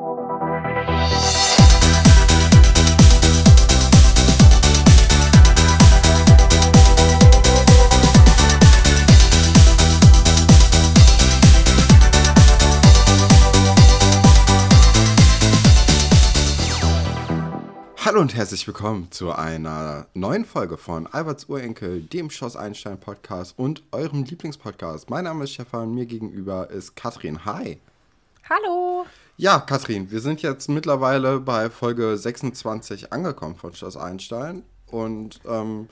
Hallo und herzlich willkommen zu einer neuen Folge von Alberts Urenkel, dem Schoss Einstein Podcast und eurem Lieblingspodcast. Mein Name ist Stefan, mir gegenüber ist Katrin. Hi. Hallo. Ja, Katrin, wir sind jetzt mittlerweile bei Folge 26 angekommen von Schloss Einstein und ähm,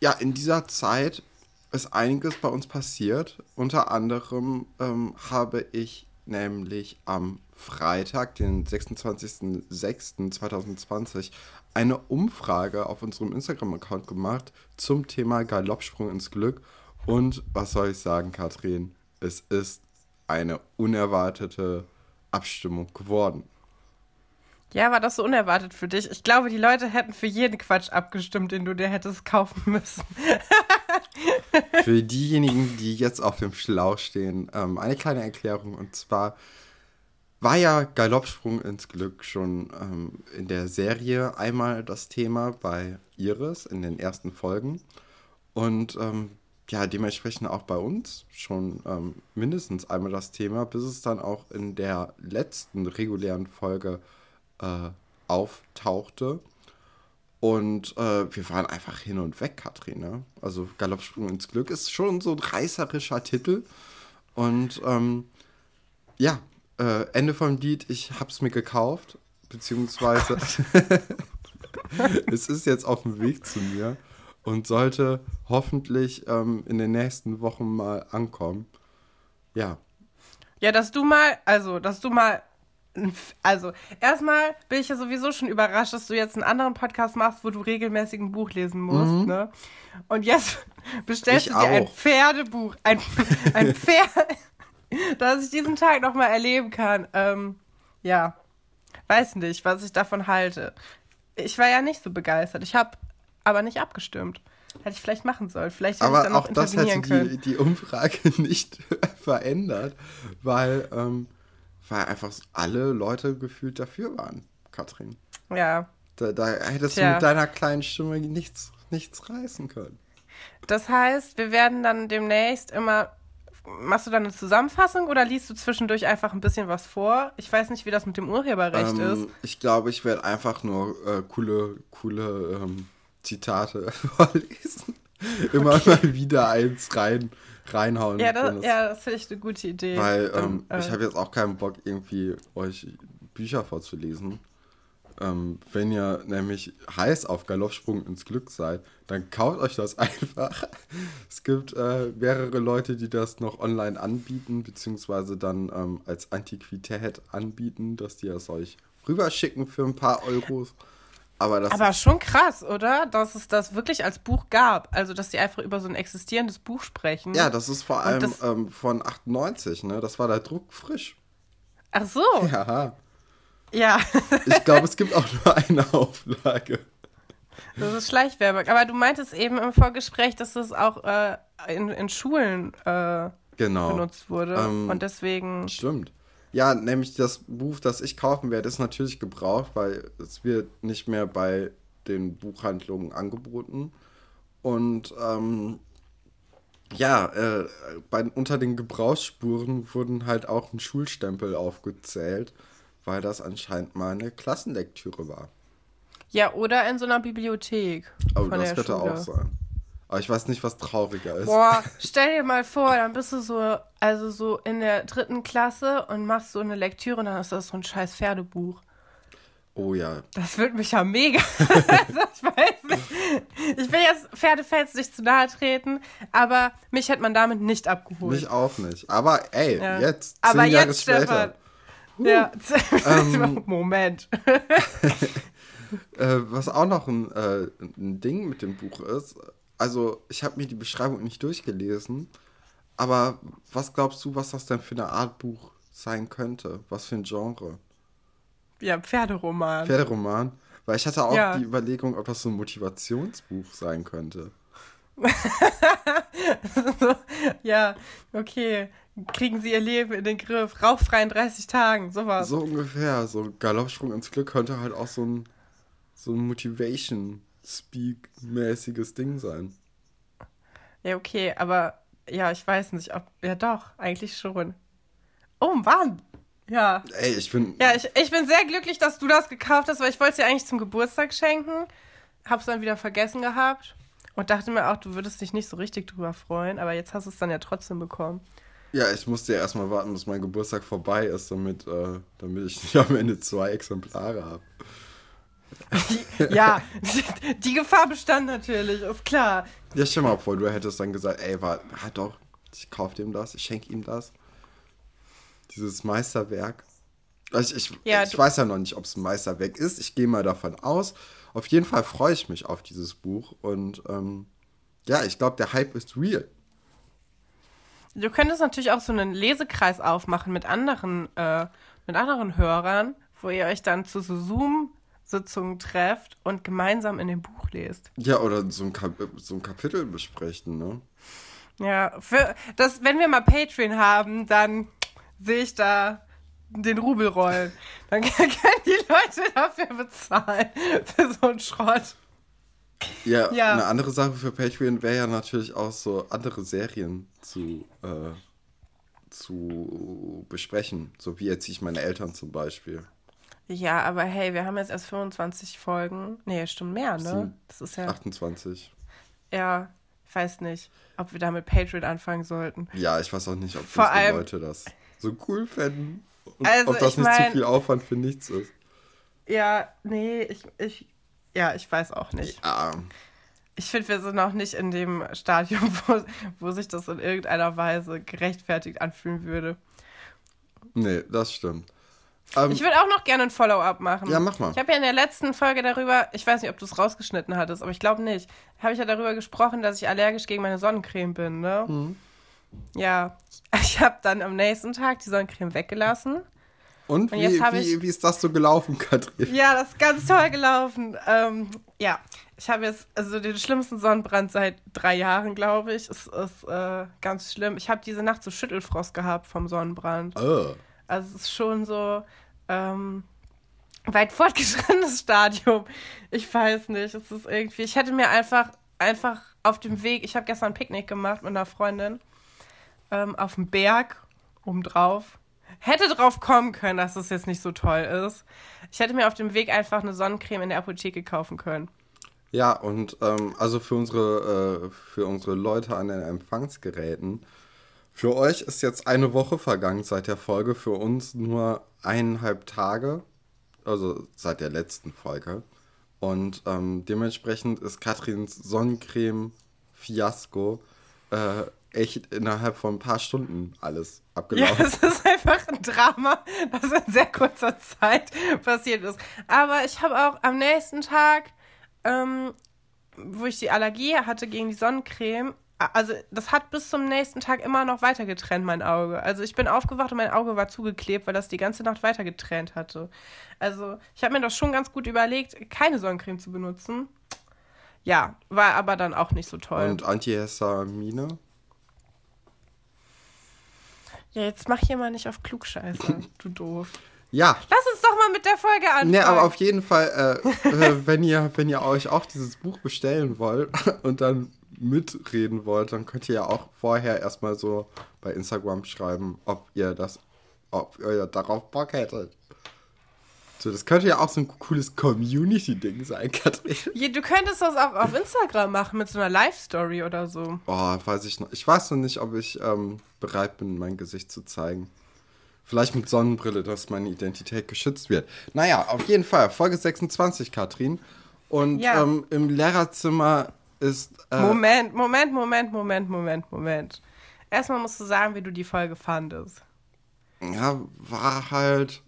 ja, in dieser Zeit ist einiges bei uns passiert. Unter anderem ähm, habe ich nämlich am Freitag, den 26.06.2020, eine Umfrage auf unserem Instagram-Account gemacht zum Thema Galoppsprung ins Glück. Und was soll ich sagen, Katrin? Es ist eine unerwartete Abstimmung geworden. Ja, war das so unerwartet für dich? Ich glaube, die Leute hätten für jeden Quatsch abgestimmt, den du dir hättest kaufen müssen. für diejenigen, die jetzt auf dem Schlauch stehen, ähm, eine kleine Erklärung. Und zwar war ja Galoppsprung ins Glück schon ähm, in der Serie einmal das Thema bei Iris in den ersten Folgen. Und ähm, ja, dementsprechend auch bei uns schon ähm, mindestens einmal das Thema, bis es dann auch in der letzten regulären Folge äh, auftauchte. Und äh, wir waren einfach hin und weg, Katrin. Ne? Also Galoppsprung ins Glück ist schon so ein reißerischer Titel. Und ähm, ja, äh, Ende vom Lied, ich hab's mir gekauft, beziehungsweise es ist jetzt auf dem Weg zu mir und sollte hoffentlich ähm, in den nächsten Wochen mal ankommen. Ja. Ja, dass du mal, also, dass du mal, also, erstmal bin ich ja sowieso schon überrascht, dass du jetzt einen anderen Podcast machst, wo du regelmäßig ein Buch lesen musst, mhm. ne? Und jetzt bestellst ich du dir auch. ein Pferdebuch, ein, ein Pferd dass ich diesen Tag nochmal erleben kann. Ähm, ja, weiß nicht, was ich davon halte. Ich war ja nicht so begeistert. Ich habe aber nicht abgestimmt. Hätte ich vielleicht machen sollen. Vielleicht hätte aber ich dann auch das hätte die, die, Umfrage nicht verändert, weil, ähm, weil einfach alle Leute gefühlt dafür waren, Katrin. Ja. Da, da hättest Tja. du mit deiner kleinen Stimme nichts, nichts reißen können. Das heißt, wir werden dann demnächst immer machst du dann eine Zusammenfassung oder liest du zwischendurch einfach ein bisschen was vor? Ich weiß nicht, wie das mit dem Urheberrecht ähm, ist. Ich glaube, ich werde einfach nur äh, coole, coole ähm, Zitate vorlesen. Immer okay. mal wieder eins rein, reinhauen. Ja, das, ja, das finde ich eine gute Idee. Weil ähm, äh, ich habe jetzt auch keinen Bock, irgendwie euch Bücher vorzulesen. Ähm, wenn ihr nämlich heiß auf Galoppsprung ins Glück seid, dann kauft euch das einfach. es gibt äh, mehrere Leute, die das noch online anbieten, beziehungsweise dann ähm, als Antiquität anbieten, dass die es euch rüberschicken für ein paar Euros. Aber, das Aber schon krass, oder? Dass es das wirklich als Buch gab. Also, dass sie einfach über so ein existierendes Buch sprechen. Ja, das ist vor allem ähm, von 98, ne? Das war der Druck frisch. Ach so. Ja. Ja. ich glaube, es gibt auch nur eine Auflage. Das ist Schleichwerbung. Aber du meintest eben im Vorgespräch, dass das auch äh, in, in Schulen äh, genau. benutzt wurde. Ähm, Und deswegen. Stimmt. Ja, nämlich das Buch, das ich kaufen werde, ist natürlich gebraucht, weil es wird nicht mehr bei den Buchhandlungen angeboten. Und ähm, ja, äh, bei, unter den Gebrauchsspuren wurden halt auch ein Schulstempel aufgezählt weil das anscheinend mal eine Klassenlektüre war. Ja, oder in so einer Bibliothek. Oh, das könnte auch sein. Aber ich weiß nicht, was trauriger ist. Boah, stell dir mal vor, dann bist du so, also so in der dritten Klasse und machst so eine Lektüre und dann ist das so ein scheiß Pferdebuch. Oh ja. Das würde mich ja mega. ich weiß nicht. Ich will jetzt Pferdefans nicht zu nahe treten, aber mich hätte man damit nicht abgeholt. Mich auch nicht. Aber ey, ja. jetzt. Zehn aber Jahre jetzt, später. Stefan, ja, ähm, Moment. äh, was auch noch ein, äh, ein Ding mit dem Buch ist, also ich habe mir die Beschreibung nicht durchgelesen, aber was glaubst du, was das denn für eine Art Buch sein könnte? Was für ein Genre? Ja, Pferderoman. Pferderoman? Weil ich hatte auch ja. die Überlegung, ob das so ein Motivationsbuch sein könnte. so, ja, okay. kriegen sie ihr Leben in den Griff. Rauchfrei in 30 Tagen, sowas. So ungefähr. So Galoppsprung ins Glück könnte halt auch so ein, so ein Motivation-Speak-mäßiges Ding sein. Ja, okay, aber ja, ich weiß nicht, ob. Ja, doch, eigentlich schon. Oh Mann! Ja. Ey, ich bin. Ja, ich, ich bin sehr glücklich, dass du das gekauft hast, weil ich wollte es dir eigentlich zum Geburtstag schenken. Hab's dann wieder vergessen gehabt. Und dachte mir auch, du würdest dich nicht so richtig drüber freuen, aber jetzt hast du es dann ja trotzdem bekommen. Ja, ich musste ja erstmal warten, bis mein Geburtstag vorbei ist, damit, äh, damit ich nicht am Ende zwei Exemplare habe. Ja, die Gefahr bestand natürlich, ist klar. Ja, stell mal vor, du hättest dann gesagt, ey, war, halt doch, ich kaufe dem das, ich schenke ihm das. Dieses Meisterwerk. Also ich, ich, ja, ich weiß ja noch nicht, ob es ein Meisterwerk ist. Ich gehe mal davon aus. Auf jeden Fall freue ich mich auf dieses Buch und ähm, ja, ich glaube, der Hype ist real. Du könntest natürlich auch so einen Lesekreis aufmachen mit anderen, äh, mit anderen Hörern, wo ihr euch dann zu so Zoom-Sitzungen trefft und gemeinsam in dem Buch lest. Ja, oder so ein, Kap so ein Kapitel besprechen, ne? Ja, für das, wenn wir mal Patreon haben, dann sehe ich da den Rubel rollen. Dann können die Leute dafür bezahlen, für so einen Schrott. Ja, ja, eine andere Sache für Patreon wäre ja natürlich auch so andere Serien zu, äh, zu besprechen. So wie jetzt ich meine Eltern zum Beispiel. Ja, aber hey, wir haben jetzt erst 25 Folgen. Nee, stimmt mehr, ne? Das ist ja. 28. Ja, ich weiß nicht, ob wir da mit Patreon anfangen sollten. Ja, ich weiß auch nicht, ob Vor allem, Leute das so cool fänden. Und also ob das nicht mein, zu viel Aufwand für nichts ist. Ja, nee, ich, ich, ja, ich weiß auch nicht. Ja. Ich finde, wir sind noch nicht in dem Stadium, wo, wo sich das in irgendeiner Weise gerechtfertigt anfühlen würde. Nee, das stimmt. Ähm, ich würde auch noch gerne ein Follow-up machen. Ja, mach mal. Ich habe ja in der letzten Folge darüber, ich weiß nicht, ob du es rausgeschnitten hattest, aber ich glaube nicht, habe ich ja darüber gesprochen, dass ich allergisch gegen meine Sonnencreme bin, ne? Mhm. Ja, ich habe dann am nächsten Tag die Sonnencreme weggelassen. Und, Und wie, wie, wie, ist das so gelaufen, Katrin? Ja, das ist ganz toll gelaufen. Ähm, ja, ich habe jetzt also den schlimmsten Sonnenbrand seit drei Jahren, glaube ich. Es ist äh, ganz schlimm. Ich habe diese Nacht so Schüttelfrost gehabt vom Sonnenbrand. Oh. Also es ist schon so ähm, weit fortgeschrittenes Stadium. Ich weiß nicht. Es ist irgendwie. Ich hätte mir einfach einfach auf dem Weg. Ich habe gestern ein Picknick gemacht mit einer Freundin ähm, auf dem Berg obendrauf. Hätte drauf kommen können, dass es jetzt nicht so toll ist. Ich hätte mir auf dem Weg einfach eine Sonnencreme in der Apotheke kaufen können. Ja, und ähm, also für unsere, äh, für unsere Leute an den Empfangsgeräten, für euch ist jetzt eine Woche vergangen seit der Folge, für uns nur eineinhalb Tage, also seit der letzten Folge. Und ähm, dementsprechend ist Katrins Sonnencreme-Fiasko äh, echt innerhalb von ein paar Stunden alles abgelaufen. Ja, es ist einfach ein Drama, das in sehr kurzer Zeit passiert ist. Aber ich habe auch am nächsten Tag, ähm, wo ich die Allergie hatte gegen die Sonnencreme, also das hat bis zum nächsten Tag immer noch weiter getrennt, mein Auge. Also ich bin aufgewacht und mein Auge war zugeklebt, weil das die ganze Nacht weiter getrennt hatte. Also ich habe mir das schon ganz gut überlegt, keine Sonnencreme zu benutzen. Ja, war aber dann auch nicht so toll. Und Antihistamine? Ja, jetzt mach hier mal nicht auf Klugscheiße, du doof. Ja. Lass uns doch mal mit der Folge anfangen. Ne, aber auf jeden Fall, äh, äh, wenn, ihr, wenn ihr euch auch dieses Buch bestellen wollt und dann mitreden wollt, dann könnt ihr ja auch vorher erstmal so bei Instagram schreiben, ob ihr das, ob ihr darauf Bock hättet. So, das könnte ja auch so ein cooles Community-Ding sein, Katrin. Ja, du könntest das auch auf Instagram machen mit so einer Live-Story oder so. Oh, weiß ich noch. Ich weiß noch nicht, ob ich ähm, bereit bin, mein Gesicht zu zeigen. Vielleicht mit Sonnenbrille, dass meine Identität geschützt wird. Naja, auf jeden Fall. Folge 26, Katrin. Und ja. ähm, im Lehrerzimmer ist. Äh, Moment, Moment, Moment, Moment, Moment, Moment. Erstmal musst du sagen, wie du die Folge fandest. Ja, war halt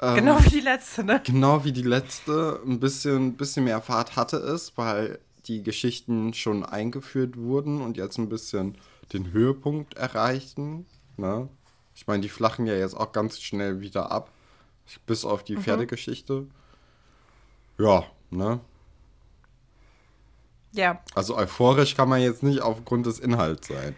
ähm, genau wie die letzte, ne? Genau wie die letzte. Ein bisschen, bisschen mehr Fahrt hatte es, weil die Geschichten schon eingeführt wurden und jetzt ein bisschen den Höhepunkt erreichten. Ne? Ich meine, die flachen ja jetzt auch ganz schnell wieder ab. Bis auf die mhm. Pferdegeschichte. Ja, ne? Ja. Also euphorisch kann man jetzt nicht aufgrund des Inhalts sein.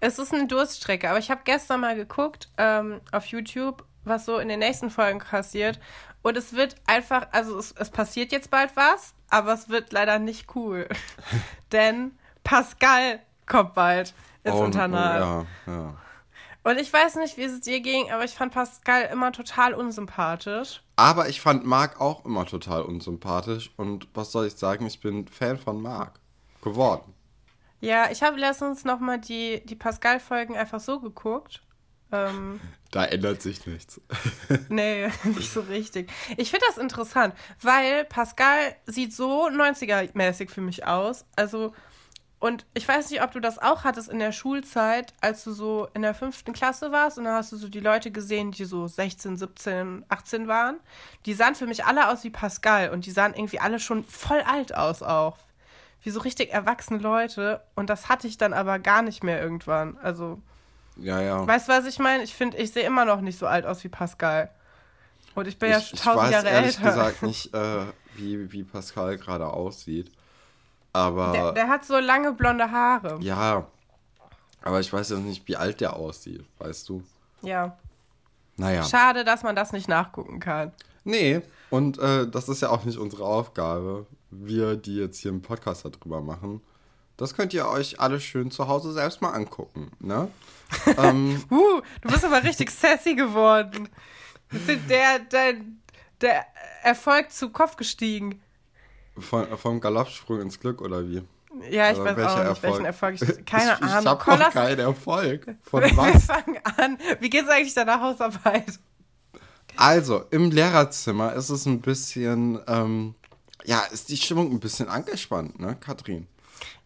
Es ist eine Durststrecke, aber ich habe gestern mal geguckt ähm, auf YouTube, was so in den nächsten Folgen passiert. Und es wird einfach, also es, es passiert jetzt bald was, aber es wird leider nicht cool. Denn Pascal kommt bald ins Oh, Internat. Oh, ja, ja. Und ich weiß nicht, wie es dir ging, aber ich fand Pascal immer total unsympathisch. Aber ich fand Marc auch immer total unsympathisch. Und was soll ich sagen, ich bin Fan von Marc geworden. Ja, ich habe letztens nochmal die, die Pascal-Folgen einfach so geguckt. Ähm, Da ändert sich nichts. nee, nicht so richtig. Ich finde das interessant, weil Pascal sieht so 90er-mäßig für mich aus. Also, und ich weiß nicht, ob du das auch hattest in der Schulzeit, als du so in der fünften Klasse warst und dann hast du so die Leute gesehen, die so 16, 17, 18 waren. Die sahen für mich alle aus wie Pascal und die sahen irgendwie alle schon voll alt aus auch. Wie so richtig erwachsene Leute. Und das hatte ich dann aber gar nicht mehr irgendwann. Also, Ja, ja. weißt du, was ich meine? Ich finde, ich sehe immer noch nicht so alt aus wie Pascal. Und ich bin ja ich, schon ich tausend weiß Jahre ehrlich älter. gesagt nicht, äh, wie, wie Pascal gerade aussieht. Aber Der, der hat so lange blonde Haare. ja, aber ich weiß jetzt nicht, wie alt der aussieht, weißt du? Ja. Naja. Schade, dass man das nicht nachgucken kann. Nee, und äh, das ist ja auch nicht unsere Aufgabe. Wir, die jetzt hier einen Podcast darüber machen, das könnt ihr euch alle schön zu Hause selbst mal angucken, ne? ähm, Uh, du bist aber richtig sassy geworden. Der, der, der Erfolg zu Kopf gestiegen. Von, vom Galoppsprung ins Glück oder wie? Ja, ich Oder weiß auch nicht, welchen Erfolg Erfolg? ich. Keine ich, Ahnung. Ich hab Komm, noch keinen Erfolg. Von Wir was? fangen an. Wie geht's eigentlich deiner Hausarbeit? Also, im Lehrerzimmer ist es ein bisschen, ähm, ja, ist die Stimmung ein bisschen angespannt, ne, Katrin?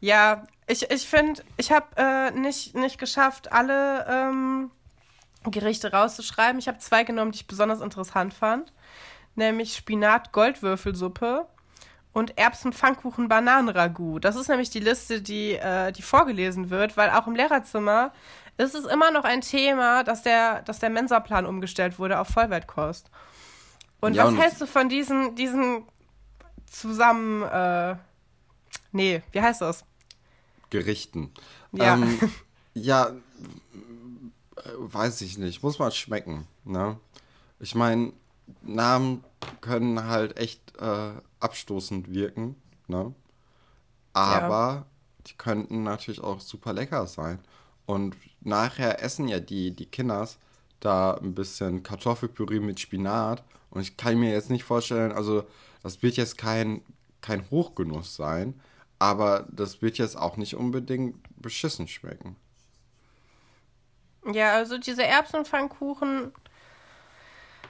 Ja, ich, ich finde, ich habe äh, nicht, nicht geschafft, alle ähm, Gerichte rauszuschreiben. Ich habe zwei genommen, die ich besonders interessant fand. Nämlich Spinat-Goldwürfelsuppe und Erbsen-Pfannkuchen-Bananenragout. Das ist nämlich die Liste, die, äh, die vorgelesen wird, weil auch im Lehrerzimmer ist es immer noch ein Thema, dass der, dass der Mensaplan umgestellt wurde auf Vollwertkost. Und Ja, was und- hältst du von diesen, diesen zusammen, äh, nee, wie heißt das? Gerichten. Ja. Ähm, ja, äh, weiß ich nicht. Muss mal schmecken, ne? Ich meine, Namen können halt echt äh, abstoßend wirken, ne? Aber die könnten natürlich auch super lecker sein. Und nachher essen ja die, die Kinders da ein bisschen Kartoffelpüree mit Spinat. Und ich kann mir jetzt nicht vorstellen, also das wird jetzt kein, kein Hochgenuss sein, aber das wird jetzt auch nicht unbedingt beschissen schmecken. Ja, also diese Erbsenpfannkuchen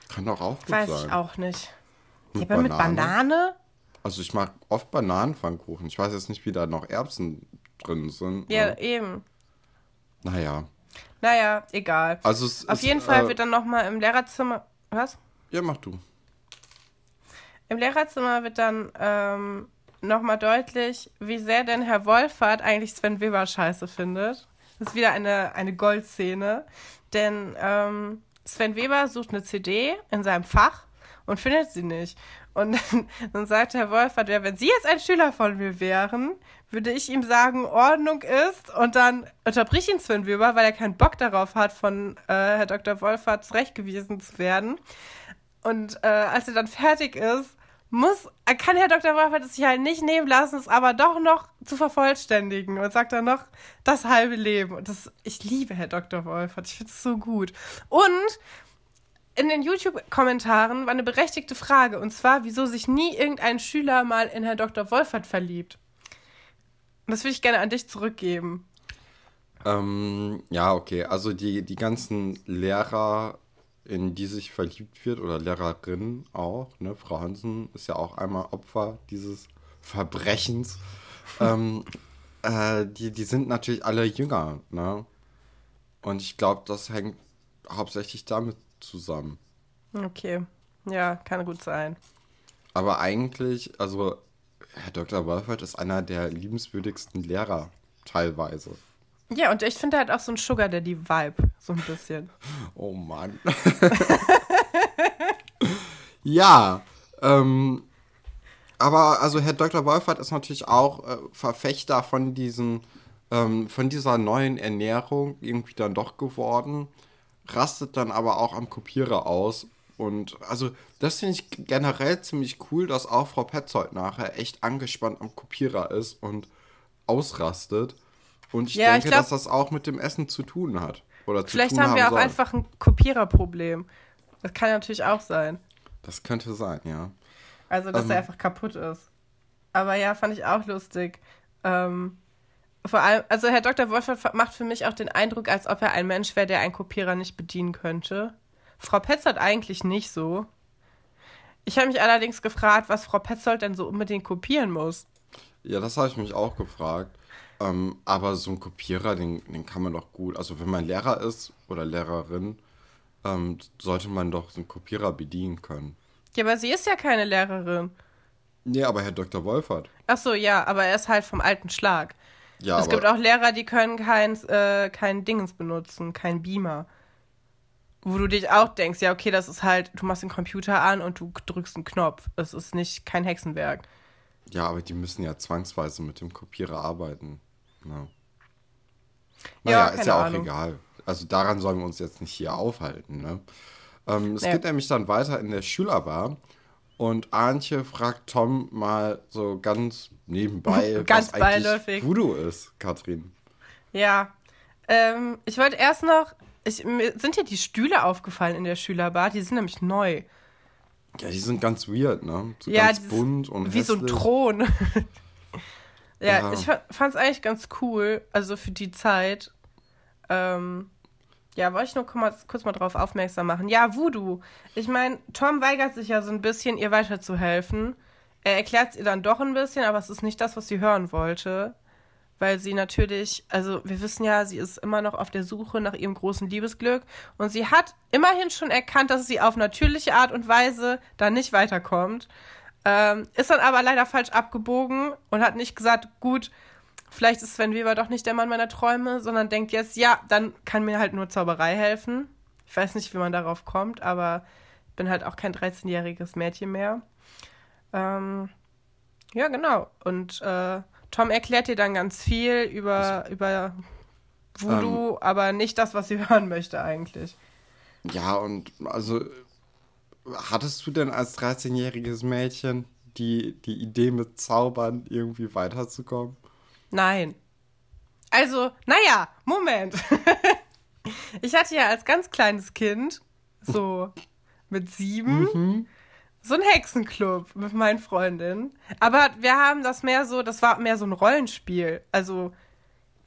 Kann doch auch gut weiß sein. ich auch nicht. Mit Aber mit Banane? Banane? Also ich mag oft Bananenpfannkuchen. Ich weiß jetzt nicht, wie da noch Erbsen drin sind. Ja, ne? eben. Naja. Naja, egal. Also es Auf ist, jeden Fall äh, wird dann nochmal im Lehrerzimmer. Was? Ja, mach du. Im Lehrerzimmer wird dann ähm, nochmal deutlich, wie sehr denn Herr Wolfert eigentlich Sven Weber scheiße findet. Das ist wieder eine, eine Goldszene. Denn ähm, Sven Weber sucht eine CD in seinem Fach und findet sie nicht. Und dann, dann sagt Herr Wolfert, ja, wenn Sie jetzt ein Schüler von mir wären, würde ich ihm sagen, Ordnung ist. Und dann unterbricht ihn Sven Weber, weil er keinen Bock darauf hat, von äh, Herr Dr. Wolfert zurechtgewiesen zu werden. Und äh, als er dann fertig ist, muss, kann Herr Dr. Wolfert es sich halt nicht nehmen lassen, es aber doch noch zu vervollständigen und sagt dann noch das halbe Leben. Und das, ich liebe Herr Dr. Wolfert, ich finde es so gut. Und in den YouTube-Kommentaren war eine berechtigte Frage, und zwar, wieso sich nie irgendein Schüler mal in Herr Dr. Wolfert verliebt. Und das würde ich gerne an dich zurückgeben. Ähm, ja, okay. Also die, die ganzen Lehrer, in die sich verliebt wird, oder Lehrerinnen auch, ne? Frau Hansen ist ja auch einmal Opfer dieses Verbrechens. ähm, äh, die, die sind natürlich alle jünger, ne? Und ich glaube, das hängt hauptsächlich damit zusammen. Okay, ja, kann gut sein. Aber eigentlich, also Herr Dr. Wolfert ist einer der liebenswürdigsten Lehrer teilweise. Ja, und ich finde halt auch so ein Sugar Daddy-Vibe, so ein bisschen. Oh Mann. ja, ähm, aber also Herr Dr. Wolfert ist natürlich auch äh, Verfechter von diesen ähm, von dieser neuen Ernährung irgendwie dann doch geworden, rastet dann aber auch am Kopierer aus. Und also das finde ich generell ziemlich cool, dass auch Frau Petzold nachher echt angespannt am Kopierer ist und ausrastet. Und ich ja, denke, ich glaub, dass das auch mit dem Essen zu tun hat. Oder zu vielleicht tun haben wir auch soll. einfach ein Kopiererproblem. Das kann natürlich auch sein. Das könnte sein, ja. Also, dass ähm, er einfach kaputt ist. Aber ja, fand ich auch lustig. Ähm, vor allem, also Herr Dr. Wolfert macht für mich auch den Eindruck, als ob er ein Mensch wäre, der einen Kopierer nicht bedienen könnte. Frau Petzold eigentlich nicht so. Ich habe mich allerdings gefragt, was Frau Petzold denn so unbedingt kopieren muss. Ja, das habe ich mich auch gefragt. Ähm, aber so ein Kopierer, den, den kann man doch gut. Also wenn man Lehrer ist oder Lehrerin, ähm, sollte man doch so einen Kopierer bedienen können. Ja, aber sie ist ja keine Lehrerin. Nee, aber Herr Dr. Wolfert. Ach so, ja, aber er ist halt vom alten Schlag. Ja, es gibt auch Lehrer, die können kein, äh, kein Dingens benutzen, kein Beamer. Wo du dich auch denkst, ja, okay, das ist halt, du machst den Computer an und du drückst einen Knopf. Es ist nicht kein Hexenwerk. Ja, aber die müssen ja zwangsweise mit dem Kopierer arbeiten. Ja. Naja, ja, ist ja auch Ahnung. egal. Also daran sollen wir uns jetzt nicht hier aufhalten. Ne? Ähm, es ja. geht nämlich dann weiter in der Schülerbar. Und Antje fragt Tom mal so ganz nebenbei, ganz was eigentlich Voodoo ist, Katrin. Ja. Ähm, ich wollte erst noch, ich, mir sind ja die Stühle aufgefallen in der Schülerbar, die sind nämlich neu. Ja, die sind ganz weird, ne? So ja, ganz bunt und Wie hässlich. so ein Thron. ja, ja, ich fand es eigentlich ganz cool, also für die Zeit. Ähm, ja, wollte ich nur kurz, mal drauf aufmerksam machen. Ja, Voodoo. Ich meine, Tom weigert sich ja so ein bisschen, ihr weiterzuhelfen. Er erklärt es ihr dann doch ein bisschen, aber es ist nicht das, was sie hören wollte. Weil sie natürlich, also wir wissen ja, sie ist immer noch auf der Suche nach ihrem großen Liebesglück. Und sie hat immerhin schon erkannt, dass sie auf natürliche Art und Weise da nicht weiterkommt. Ähm, ist dann aber leider falsch abgebogen und hat nicht gesagt, gut, vielleicht ist Sven Weber doch nicht der Mann meiner Träume, sondern denkt jetzt, ja, dann kann mir halt nur Zauberei helfen. Ich weiß nicht, wie man darauf kommt, aber ich bin halt auch kein 13-jähriges Mädchen mehr. Ähm, ja, genau. Und äh, Tom erklärt dir dann ganz viel über, über Voodoo, ähm, aber nicht das, was sie hören möchte eigentlich. Ja, und also hattest du denn als 13-jähriges Mädchen die, die Idee mit Zaubern irgendwie weiterzukommen? Nein. Also, naja, Moment. ich hatte ja als ganz kleines Kind, so mit sieben, mhm. so einen Hexenclub mit meinen Freundinnen. Aber wir haben das mehr so, das war mehr so ein Rollenspiel. Also,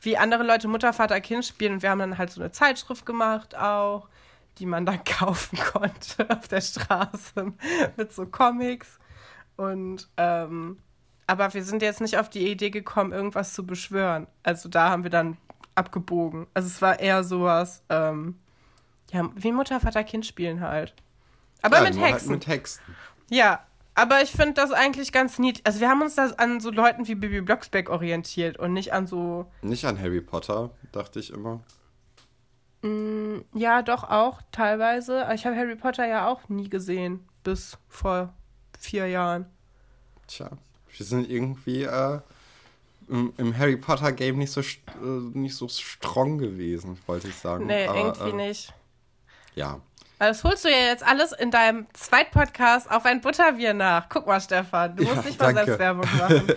wie andere Leute Mutter, Vater, Kind spielen. Und wir haben dann halt so eine Zeitschrift gemacht auch, die man dann kaufen konnte auf der Straße mit so Comics. Und ähm, aber wir sind jetzt nicht auf die Idee gekommen, irgendwas zu beschwören. Also da haben wir dann abgebogen. Also es war eher sowas, ähm, ja, wie Mutter, Vater, Kind spielen halt. Aber ja, mit Hexen. Halt mit Hexen. Ja, aber ich finde das eigentlich ganz niedlich. Also wir haben uns da an so Leuten wie Bibi Blocksberg orientiert und nicht an so... Nicht an Harry Potter, dachte ich immer. Mm, ja, doch auch teilweise. Ich habe Harry Potter ja auch nie gesehen, bis vor vier Jahren. Tja. Wir sind irgendwie äh, im, im, Harry Potter Game nicht so, äh, nicht so strong gewesen, wollte ich sagen. Nee, Aber, irgendwie äh, nicht. Ja. Das holst du ja jetzt alles in deinem Zweitpodcast auf ein Butterbier nach. Guck mal, Stefan, du musst ja, nicht mal Selbstwerbung machen.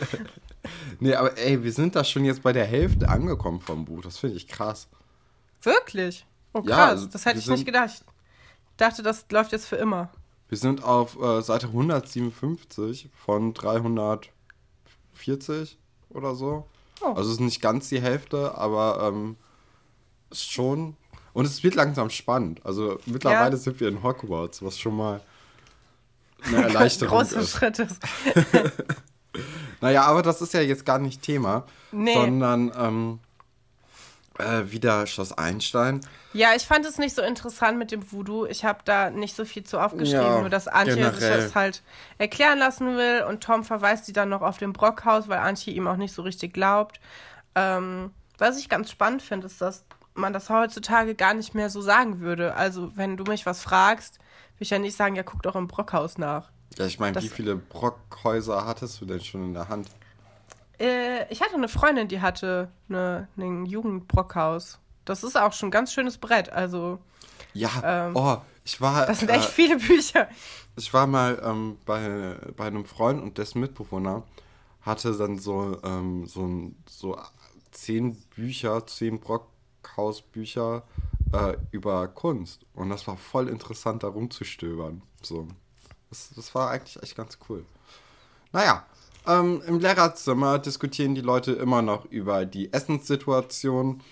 nee, aber ey, wir sind da schon jetzt bei der Hälfte angekommen vom Buch. Das finde ich krass. Wirklich? Oh, krass. Ja, also, das hätte ich nicht gedacht. Ich dachte, das läuft jetzt für immer. Wir sind auf äh, Seite 157 von 340 oder so. Oh. Also es ist nicht ganz die Hälfte, aber ähm, schon. Und es wird langsam spannend. Also mittlerweile ja. sind wir in Hogwarts, was schon mal eine Erleichterung Große ist. Schritt ist. naja, aber das ist ja jetzt gar nicht Thema, nee. sondern ähm, äh, wieder Schloss Einstein. Ja, ich fand es nicht so interessant mit dem Voodoo. Ich habe da nicht so viel zu aufgeschrieben, ja, nur dass Antje generell. sich das halt erklären lassen will und Tom verweist sie dann noch auf dem Brockhaus, weil Antje ihm auch nicht so richtig glaubt. Ähm, was ich ganz spannend finde, ist, dass man das heutzutage gar nicht mehr so sagen würde. Also, wenn du mich was fragst, will ich ja nicht sagen, ja, guck doch im Brockhaus nach. Ja, ich meine, wie viele Brockhäuser hattest du denn schon in der Hand? Äh, ich hatte eine Freundin, die hatte eine, ein Jugendbrockhaus. Das ist auch schon ein ganz schönes Brett. Also. Ja, ähm, oh, ich war. Das sind echt äh, viele Bücher. Ich war mal ähm, bei, bei einem Freund und dessen Mitbewohner hatte dann so, ähm, so, so zehn Bücher, zehn Brockhausbücher äh, über Kunst. Und das war voll interessant, da rumzustöbern. So. Das, das war eigentlich echt ganz cool. Naja, ähm, im Lehrerzimmer diskutieren die Leute immer noch über die Essenssituation.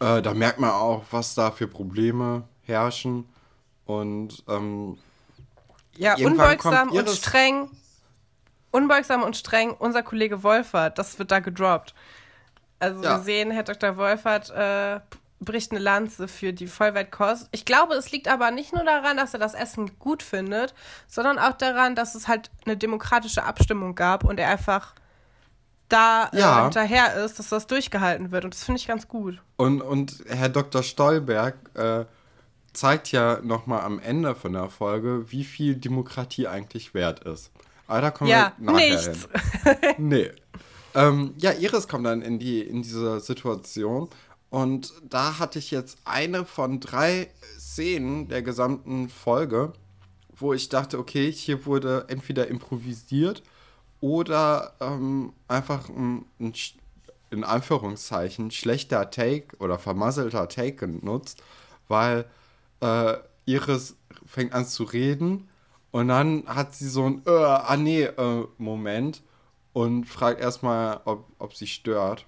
Äh, da merkt man auch, was da für Probleme herrschen. Und ähm, ja, unbeugsam und streng. Unbeugsam und streng, unser Kollege Wolfert, das wird da gedroppt. Also ja. wir sehen, Herr Dr. Wolfert äh, bricht eine Lanze für die Vollwertkost. Ich glaube, es liegt aber nicht nur daran, dass er das Essen gut findet, sondern auch daran, dass es halt eine demokratische Abstimmung gab und er einfach da äh, ja. äh, hinterher ist, dass das durchgehalten wird. Und das finde ich ganz gut. Und, und Herr Dr. Stolberg äh, zeigt ja nochmal am Ende von der Folge, wie viel Demokratie eigentlich wert ist. Aber da kommen ja, wir nachher nichts. hin. nee. Ähm, ja, Iris kommt dann in, die, in diese Situation und da hatte ich jetzt eine von drei Szenen der gesamten Folge, wo ich dachte, okay, hier wurde entweder improvisiert oder ähm, einfach ein, ein, in Anführungszeichen schlechter Take oder vermasselter Take genutzt, weil äh, Iris fängt an zu reden und dann hat sie so ein äh, ah nee äh, Moment und fragt erstmal, ob, ob sie stört.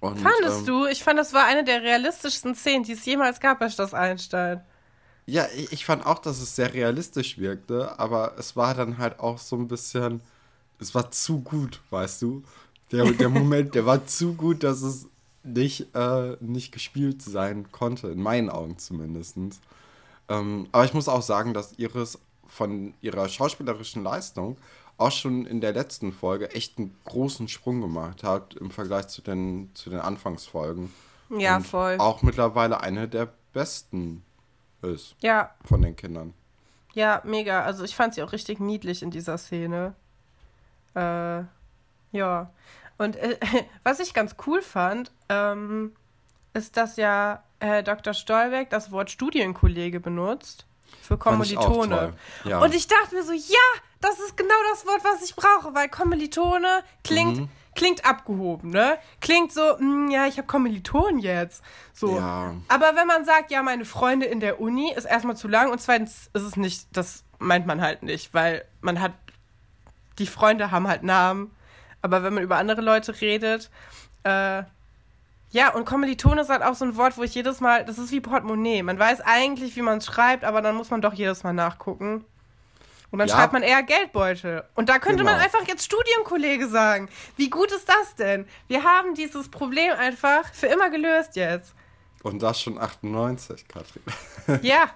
Und, Fandest ähm, du? Ich fand, das war eine der realistischsten Szenen, die es jemals gab bei Schloss Einstein. Ja, ich fand auch, dass es sehr realistisch wirkte, aber es war dann halt auch so ein bisschen, es war zu gut, weißt du? Der, der Moment, der war zu gut, dass es nicht, äh, nicht gespielt sein konnte, in meinen Augen zumindest. Ähm, aber ich muss auch sagen, dass Iris von ihrer schauspielerischen Leistung auch schon in der letzten Folge echt einen großen Sprung gemacht hat im Vergleich zu den, zu den Anfangsfolgen. Ja, Und voll. Auch mittlerweile eine der besten ist. Ja. Von den Kindern. Ja, mega. Also ich fand sie auch richtig niedlich in dieser Szene. Äh, ja. Und äh, was ich ganz cool fand, ähm, ist, dass ja äh, Dr. Stolbeck das Wort Studienkollege benutzt für Kommilitone. Ja. Und ich dachte mir so, ja, das ist genau das Wort, was ich brauche, weil Kommilitone klingt, mhm. klingt abgehoben, ne? Klingt so, mh, hm, ja, ich habe Kommilitonen jetzt. So. Ja. Aber wenn man sagt, ja, meine Freunde in der Uni, ist erstmal zu lang und zweitens ist es nicht, das meint man halt nicht, weil man hat, die Freunde haben halt Namen. Aber wenn man über andere Leute redet, äh, ja, und Kommilitone ist halt auch so ein Wort, wo ich jedes Mal, das ist wie Portemonnaie. Man weiß eigentlich, wie man es schreibt, aber dann muss man doch jedes Mal nachgucken. Und dann ja. schreibt man eher Geldbeutel. Und da könnte genau. man einfach jetzt Studienkollege sagen. Wie gut ist das denn? Wir haben dieses Problem einfach für immer gelöst jetzt. Und das schon 98, Katrin. Ja.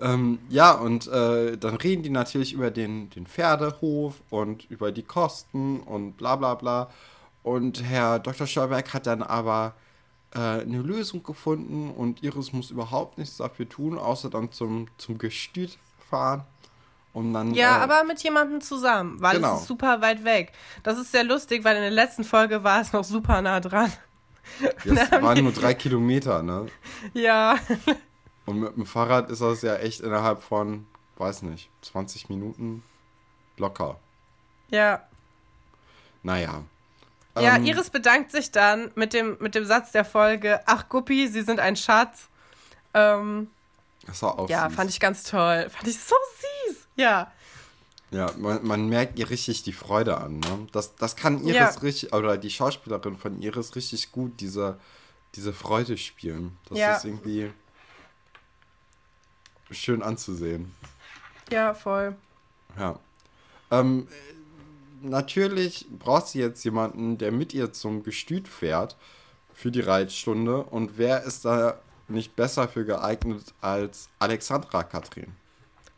ähm, ja, und äh, dann reden die natürlich über den, den Pferdehof und über die Kosten und bla bla bla. Und Herr Dr. Stolberg hat dann aber äh, eine Lösung gefunden und Iris muss überhaupt nichts dafür tun, außer dann zum, zum Gestüt fahren um dann, ja, äh, aber mit jemandem zusammen, weil genau. es ist super weit weg. Das ist sehr lustig, weil in der letzten Folge war es noch super nah dran. Das waren nur drei Kilometer, ne? Ja. Und mit dem Fahrrad ist das ja echt innerhalb von, weiß nicht, 20 Minuten locker. Ja. Naja. Ja, ähm, Iris bedankt sich dann mit dem, mit dem Satz der Folge: Ach, Guppi, Sie sind ein Schatz. Ähm, das war auch Ja, süß. fand ich ganz toll. Fand ich so süß. Ja. Ja, man, man merkt ihr richtig die Freude an. Ne? Das, das kann Iris ja. richtig, oder die Schauspielerin von Iris richtig gut, diese, diese Freude spielen. Das ja. ist irgendwie schön anzusehen. Ja, voll. Ja. Ähm, natürlich braucht sie jetzt jemanden, der mit ihr zum Gestüt fährt für die Reitstunde. Und wer ist da nicht besser für geeignet als Alexandra Katrin?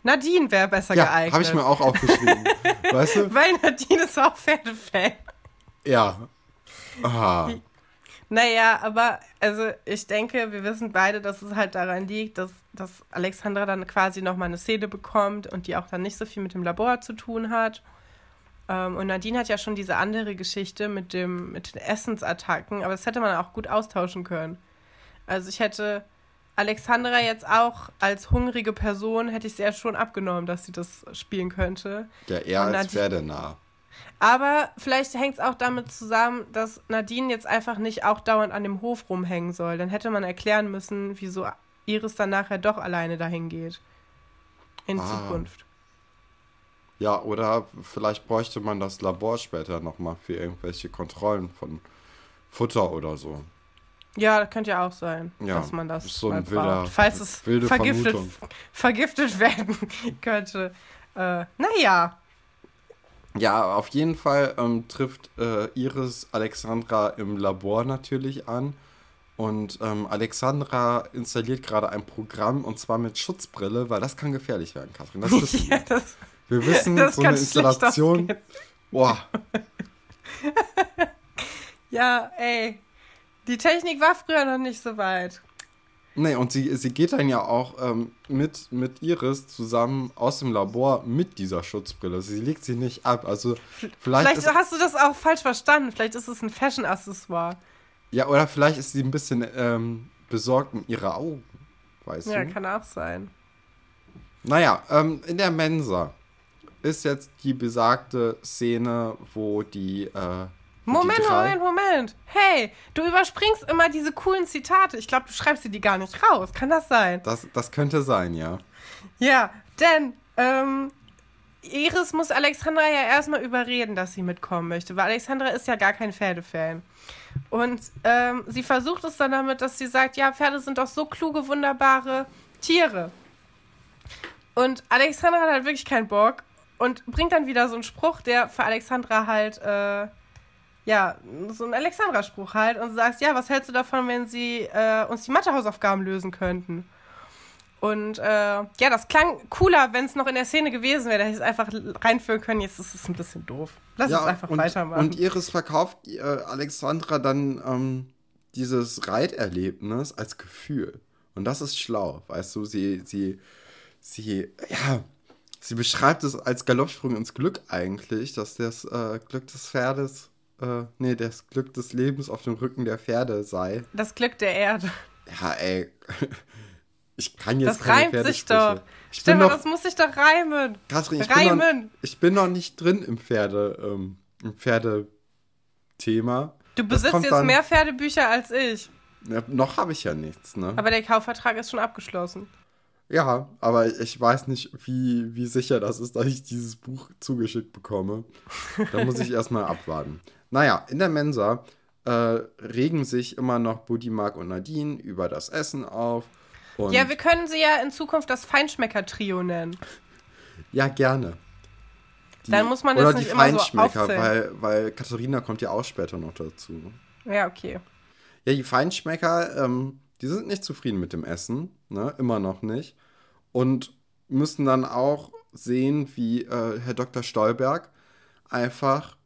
Nadine wäre besser ja, geeignet. habe ich mir auch aufgeschrieben. weißt du? Weil Nadine ist auch Pferdefan. Ja. Aha. Naja, aber also ich denke, wir wissen beide, dass es halt daran liegt, dass, dass Alexandra dann quasi nochmal eine Szene bekommt und die auch dann nicht so viel mit dem Labor zu tun hat. Ähm, und Nadine hat ja schon diese andere Geschichte mit, dem, mit den Essensattacken, aber das hätte man auch gut austauschen können. Also ich hätte Alexandra jetzt auch als hungrige Person, hätte ich sie ja schon abgenommen, dass sie das spielen könnte. Ja, eher als Pferdenah. Aber vielleicht hängt es auch damit zusammen, dass Nadine jetzt einfach nicht auch dauernd an dem Hof rumhängen soll. Dann hätte man erklären müssen, wieso Iris dann nachher doch alleine dahin geht. In ah. Zukunft. Ja, oder vielleicht bräuchte man das Labor später nochmal für irgendwelche Kontrollen von Futter oder so. Ja, könnte ja auch sein, ja, dass man das so ein wilder, falls es vergiftet, vergiftet werden könnte. Äh, naja. Ja, auf jeden Fall ähm, trifft äh, Iris Alexandra im Labor natürlich an. Und ähm, Alexandra installiert gerade ein Programm und zwar mit Schutzbrille, weil das kann gefährlich werden, Katrin. Das wissen ja, das, wir wissen, so eine Installation. Boah. ja, ey. Die Technik war früher noch nicht so weit. Nee, und sie, sie geht dann ja auch ähm, mit, mit Iris zusammen aus dem Labor mit dieser Schutzbrille. Sie legt sie nicht ab. Also vielleicht, vielleicht hast du das auch falsch verstanden. Vielleicht ist es ein Fashion-Accessoire. Ja, oder vielleicht ist sie ein bisschen ähm, besorgt um ihre Augen. Weißt ja, du? Ja, kann auch sein. Naja, ähm, in der Mensa ist jetzt die besagte Szene, wo die. Äh, Moment, Moment, Moment. Hey, du überspringst immer diese coolen Zitate. Ich glaube, du schreibst dir die gar nicht raus. Kann das sein? Das, das könnte sein, ja. Ja, denn ähm, Iris muss Alexandra ja erstmal überreden, dass sie mitkommen möchte, weil Alexandra ist ja gar kein Pferdefan. Und ähm, sie versucht es dann damit, dass sie sagt, ja, Pferde sind doch so kluge, wunderbare Tiere. Und Alexandra hat halt wirklich keinen Bock und bringt dann wieder so einen Spruch, der für Alexandra halt, äh, ja, so ein Alexandra-Spruch halt und sagst, ja, was hältst du davon, wenn sie äh, uns die Mathehausaufgaben lösen könnten? Und äh, ja, das klang cooler, wenn es noch in der Szene gewesen wäre. Da hätte ich es einfach reinführen können. Jetzt ist es ein bisschen doof. Lass ja, uns einfach und, weitermachen. Und Iris verkauft äh, Alexandra dann ähm, dieses Reiterlebnis als Gefühl. Und das ist schlau, weißt du, sie, sie, sie, ja, Sie beschreibt es als Galoppsprung ins Glück eigentlich, dass das äh, Glück des Pferdes, äh, nee, das Glück des Lebens auf dem Rücken der Pferde sei. Das Glück der Erde. Ja, ey. Ich kann jetzt Das reimt sich doch. Ich Stefan, noch, das muss sich doch reimen. Katrin, ich, reimen. Bin noch, ich bin noch nicht drin im Pferde, ähm, im Pferdethema. Du besitzt jetzt dann, mehr Pferdebücher als ich. Ja, noch habe ich ja nichts, ne? Aber der Kaufvertrag ist schon abgeschlossen. Ja, aber ich weiß nicht, wie, wie sicher das ist, dass ich dieses Buch zugeschickt bekomme. Da muss ich erstmal abwarten. Naja, in der Mensa äh, regen sich immer noch Buddy, Mark und Nadine über das Essen auf. ja, wir können sie ja in Zukunft das Feinschmecker-Trio nennen. Ja, gerne. Die, Dann muss man das oder nicht die Feinschmecker, so weil, weil Katharina kommt ja auch später noch dazu. Ja, okay. Ja, die Feinschmecker, ähm, die sind nicht zufrieden mit dem Essen, ne? Immer noch nicht und müssen dann auch sehen, wie äh, Herr Dr. Stolberg einfach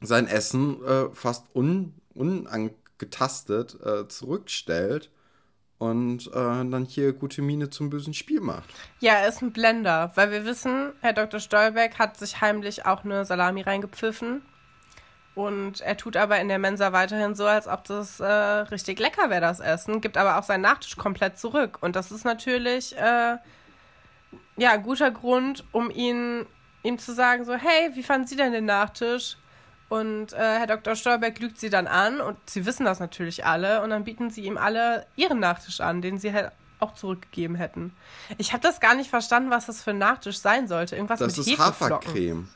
sein Essen äh, fast un, unangetastet äh, zurückstellt und äh, dann hier gute Miene zum bösen Spiel macht. Ja, er ist ein Blender, weil wir wissen, Herr Dr. Stolberg hat sich heimlich auch eine Salami reingepfiffen. Und er tut aber in der Mensa weiterhin so, als ob das äh, richtig lecker wäre, das Essen, gibt aber auch seinen Nachtisch komplett zurück. Und das ist natürlich äh, ja ein guter Grund, um ihn, ihm zu sagen, so, hey, wie fanden Sie denn den Nachtisch? Und äh, Herr Dr. Stolberg lügt sie dann an und sie wissen das natürlich alle und dann bieten sie ihm alle ihren Nachtisch an, den sie halt auch zurückgegeben hätten. Ich habe das gar nicht verstanden, was das für ein Nachtisch sein sollte. Irgendwas das mit ist Hafercreme.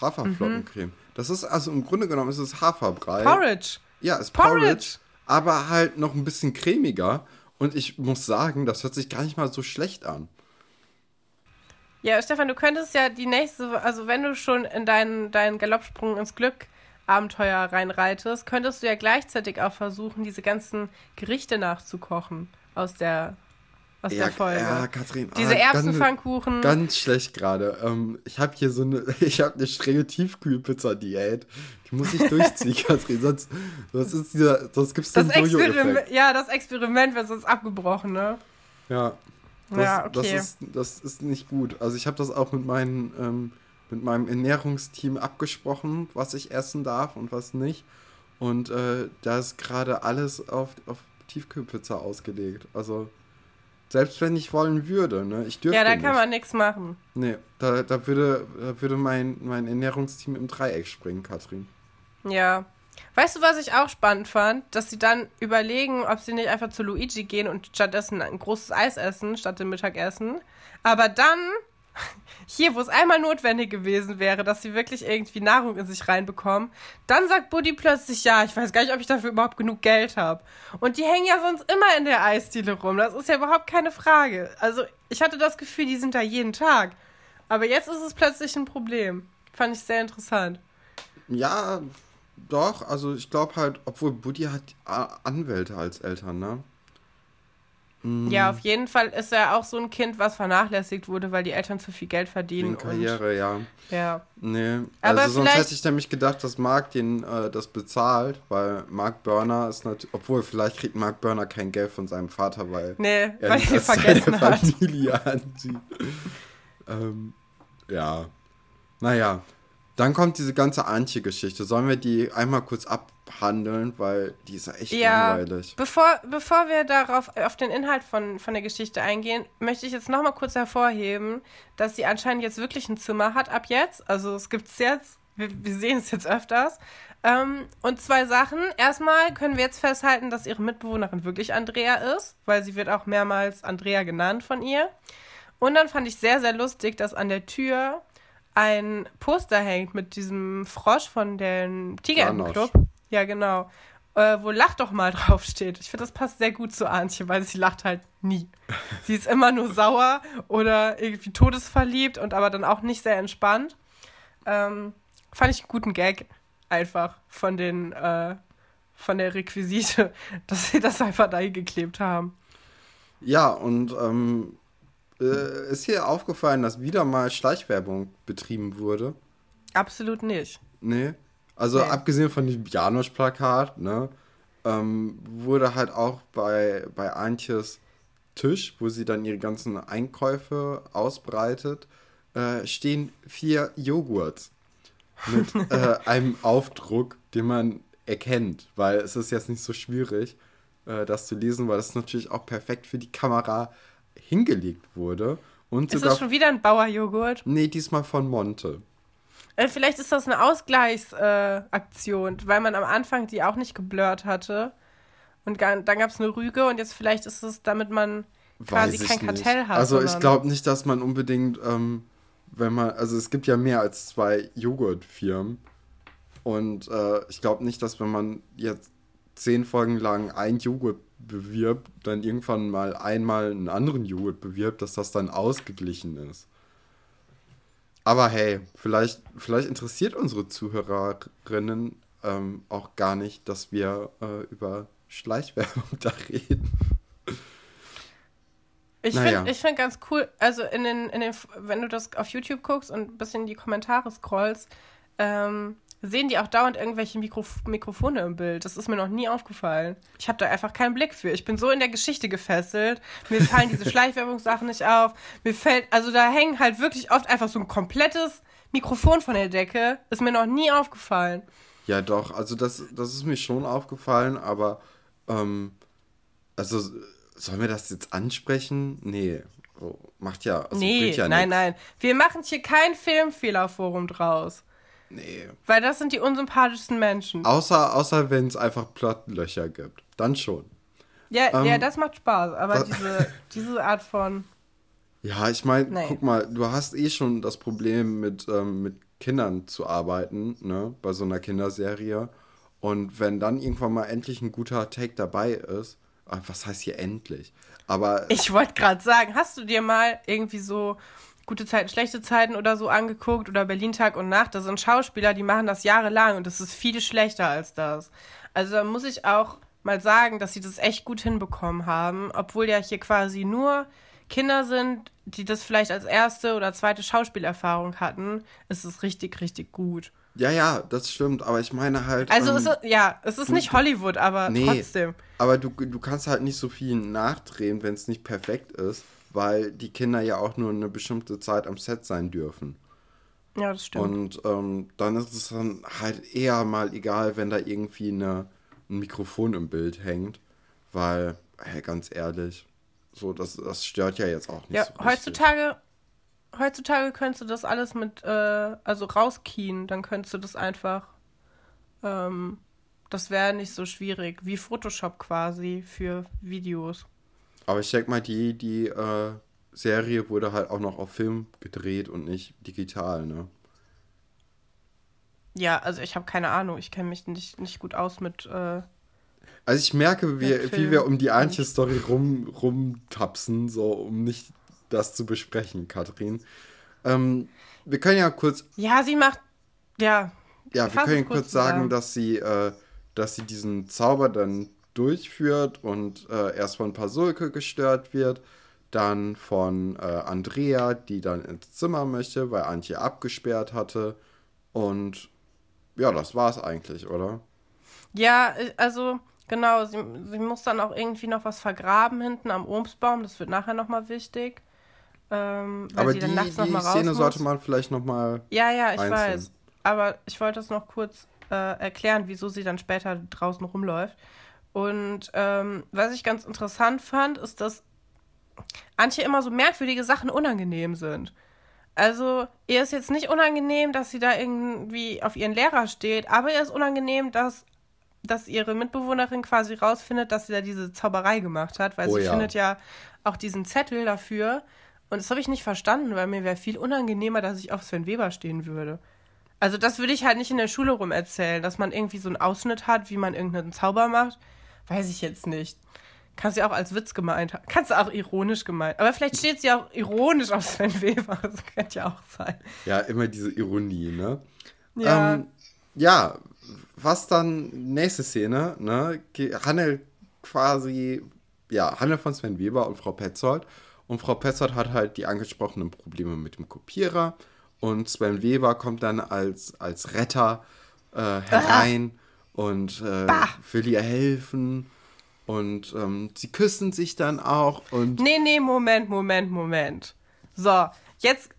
Haferflockencreme. Mhm. Das ist also im Grunde genommen ist es Haferbrei. Porridge. Ja, ist Porridge. Porridge, aber halt noch ein bisschen cremiger. Und ich muss sagen, das hört sich gar nicht mal so schlecht an. Ja, Stefan, du könntest ja die nächste, also wenn du schon in deinen, deinen Galoppsprung ins Glück Abenteuer reinreitest, könntest du ja gleichzeitig auch versuchen, diese ganzen Gerichte nachzukochen aus der aus ja, der Folge. Ja, Katrin. Diese ah, Erbsenpfannkuchen. Ganz, ganz schlecht gerade. Ähm, ich habe hier so eine, ich habe eine strenge Tiefkühlpizza-Diät. Die muss ich durchziehen, Katrin. Sonst, sonst ist dieser, sonst gibt's den das Experiment, Ja, das Experiment wird sonst abgebrochen, ne? Ja. Das, ja, okay. Das ist, das ist nicht gut. Also ich habe das auch mit meinen, ähm, mit meinem Ernährungsteam abgesprochen, was ich essen darf und was nicht. Und äh, da ist gerade alles auf, auf Tiefkühlpizza ausgelegt. Also, selbst wenn ich wollen würde, ne? Ich dürfte Ja, da kann man nichts machen. Nee, da, da würde, da würde mein, mein Ernährungsteam im Dreieck springen, Katrin. Ja. Weißt du, was ich auch spannend fand? Dass sie dann überlegen, ob sie nicht einfach zu Luigi gehen und stattdessen ein großes Eis essen, statt dem Mittagessen. Aber dann, hier, wo es einmal notwendig gewesen wäre, dass sie wirklich irgendwie Nahrung in sich reinbekommen, dann sagt Buddy plötzlich, ja, ich weiß gar nicht, ob ich dafür überhaupt genug Geld habe. Und die hängen ja sonst immer in der Eisdiele rum. Das ist ja überhaupt keine Frage. Also, ich hatte das Gefühl, die sind da jeden Tag. Aber jetzt ist es plötzlich ein Problem. Fand ich sehr interessant. Ja, doch, also ich glaube halt, obwohl Buddy hat Anwälte als Eltern, ne? Mhm. Ja, auf jeden Fall ist er auch so ein Kind, was vernachlässigt wurde, weil die Eltern zu viel Geld verdienen. Wegen Karriere, ja. Und, ja. Nee, Aber also sonst hätte ich nämlich gedacht, dass Mark den äh, das bezahlt, weil Mark Burner ist natürlich, obwohl vielleicht kriegt Mark Burner kein Geld von seinem Vater, weil Nee, er weil er vergessen hat. Familie ansieht. ähm, ja, naja, dann kommt diese ganze Antje-Geschichte. Sollen wir die einmal kurz abhandeln, weil die ist ja echt Ja, langweilig. bevor, bevor wir darauf auf den Inhalt von, von der Geschichte eingehen, möchte ich jetzt nochmal kurz hervorheben, dass sie anscheinend jetzt wirklich ein Zimmer hat ab jetzt. Also es gibt es jetzt, wir, wir sehen es jetzt öfters. Ähm, und zwei Sachen. Erstmal können wir jetzt festhalten, dass ihre Mitbewohnerin wirklich Andrea ist, weil sie wird auch mehrmals Andrea genannt von ihr. Und dann fand ich sehr, sehr lustig, dass an der Tür ein Poster hängt mit diesem Frosch von dem Tigerentenclub. Ja, genau. Äh, wo Lach doch mal draufsteht. Ich finde, das passt sehr gut zu Antje, weil sie lacht halt nie. sie ist immer nur sauer oder irgendwie todesverliebt und aber dann auch nicht sehr entspannt. Ähm, fand ich einen guten Gag einfach von den äh, von der Requisite, dass sie das einfach dahin geklebt haben. Ja, und ähm, äh, ist hier aufgefallen, dass wieder mal Schleichwerbung betrieben wurde? Absolut nicht. Nee. Also Nee. abgesehen von dem Janosch-Plakat, ne, ähm, wurde halt auch bei, bei Antjes Tisch, wo sie dann ihre ganzen Einkäufe ausbreitet, äh, stehen vier Joghurts mit äh, einem Aufdruck, den man erkennt, weil es ist jetzt nicht so schwierig, äh, das zu lesen, weil das natürlich auch perfekt für die Kamera hingelegt wurde. Und Ist das schon wieder ein Bauerjoghurt? nee, diesmal von Monte. Äh, vielleicht ist das eine Ausgleichsaktion, äh, weil man am Anfang die auch nicht geblurrt hatte. Und dann gab es eine Rüge und jetzt vielleicht ist es, damit man quasi kein nicht. Kartell hat. Also ich glaube nicht, dass man unbedingt, ähm, wenn man, also es gibt ja mehr als zwei Joghurtfirmen. Und äh, ich glaube nicht, dass wenn man jetzt zehn Folgen lang ein Joghurt bewirbt, dann irgendwann mal einmal einen anderen Joghurt bewirbt, dass das dann ausgeglichen ist. Aber hey, vielleicht, vielleicht interessiert unsere Zuhörerinnen ähm, auch gar nicht, dass wir äh, über Schleichwerbung da reden. Ich Naja. finde find ganz cool, also in den, in den, wenn du das auf YouTube guckst und ein bisschen in die Kommentare scrollst, ähm, sehen die auch dauernd irgendwelche Mikrof Mikrofone im Bild. Das ist mir noch nie aufgefallen. Ich habe da einfach keinen Blick für. Ich bin so in der Geschichte gefesselt. Mir fallen diese Schleichwerbungssachen nicht auf. Mir fällt, also da hängen halt wirklich oft einfach so ein komplettes Mikrofon von der Decke. Ist mir noch nie aufgefallen. Ja, doch, also das, das ist mir schon aufgefallen, aber ähm, also sollen wir das jetzt ansprechen? Nee, so, macht ja, also nee, ja nein, nix. nein. Wir machen hier kein Filmfehlerforum draus. Nee. Weil das sind die unsympathischsten Menschen. Außer, außer wenn es einfach Plattenlöcher gibt. Dann schon. Ja, Ähm, ja, das macht Spaß, aber diese, diese Art von. Ja, ich meine, Nee. guck mal, du hast eh schon das Problem mit, ähm, mit Kindern zu arbeiten, ne, bei so einer Kinderserie. Und wenn dann irgendwann mal endlich ein guter Take dabei ist, ah, was heißt hier endlich? Aber Ich wollte gerade sagen, hast du dir mal irgendwie so gute Zeiten, schlechte Zeiten oder so angeguckt oder Berlin Tag und Nacht? Das sind Schauspieler, die machen das jahrelang und das ist viel schlechter als das. Also da muss ich auch mal sagen, dass sie das echt gut hinbekommen haben, obwohl ja hier quasi nur Kinder sind, die das vielleicht als erste oder zweite Schauspielerfahrung hatten, ist es richtig, richtig gut. ja, ja, das stimmt. Aber ich meine halt. Also ähm, es ist, ja, es ist nicht Hollywood, aber Nee. trotzdem. Aber du, du kannst halt nicht so viel nachdrehen, wenn es nicht perfekt ist, weil die Kinder ja auch nur eine bestimmte Zeit am Set sein dürfen. Ja, das stimmt. Und ähm, dann ist es dann halt eher mal egal, wenn da irgendwie eine, ein Mikrofon im Bild hängt. Weil, hey, ganz ehrlich, so, das, das stört ja jetzt auch nicht ja, so heutzutage, heutzutage könntest du das alles mit, äh, also rauskien, dann könntest du das einfach, ähm, das wäre nicht so schwierig, wie Photoshop quasi für Videos. Aber ich denke mal, die, die äh, Serie wurde halt auch noch auf Film gedreht und nicht digital, ne? Ja, also ich habe keine Ahnung, ich kenne mich nicht, nicht gut aus mit, äh, Also ich merke, wie, wie wir um die Antje-Story rum, rumtapsen, so um nicht das zu besprechen, Katrin. Ähm, wir können ja kurz, ja, sie macht, ja, ja, wir können kurz kurz sagen, dass sie, äh, dass sie diesen Zauber dann durchführt und äh, erst von Pasulke gestört wird, dann von äh, Andrea, die dann ins Zimmer möchte, weil Antje abgesperrt hatte. Und ja, das war's eigentlich, oder? Ja, äh, also genau, sie, sie muss dann auch irgendwie noch was vergraben hinten am Obstbaum. Das wird nachher nochmal wichtig. Ähm, weil Aber sie die, dann nachts die noch mal raus Szene muss. sollte man vielleicht noch mal Ja, ja, ich einzeln. weiß. Aber ich wollte das noch kurz äh, erklären, wieso sie dann später draußen rumläuft. Und ähm, was ich ganz interessant fand, ist, dass Antje immer so merkwürdige Sachen unangenehm sind. Also, ihr ist jetzt nicht unangenehm, dass sie da irgendwie auf ihren Lehrer steht, aber ihr ist unangenehm, dass, dass ihre Mitbewohnerin quasi rausfindet, dass sie da diese Zauberei gemacht hat, weil Oh sie ja. findet ja auch diesen Zettel dafür. Und das habe ich nicht verstanden, weil mir wäre viel unangenehmer, dass ich auf Sven Weber stehen würde. Also, das würde ich halt nicht in der Schule rum erzählen, dass man irgendwie so einen Ausschnitt hat, wie man irgendeinen Zauber macht. Weiß ich jetzt nicht. Kannst du ja auch als Witz gemeint haben. Kannst du auch ironisch gemeint. Aber vielleicht steht sie auch ironisch auf Sven Weber. Das könnte ja auch sein. Ja, immer diese Ironie, ne? Ja. Ähm, ja, was dann, nächste Szene, ne? Ge- Hanne quasi, ja, Hanne von Sven Weber und Frau Petzold. Und Frau Petzold hat halt die angesprochenen Probleme mit dem Kopierer. Und Sven Weber kommt dann als, als Retter äh, herein und äh, will ihr helfen. Und ähm, sie küssen sich dann auch und Nee, nee, Moment, Moment, Moment. So, jetzt,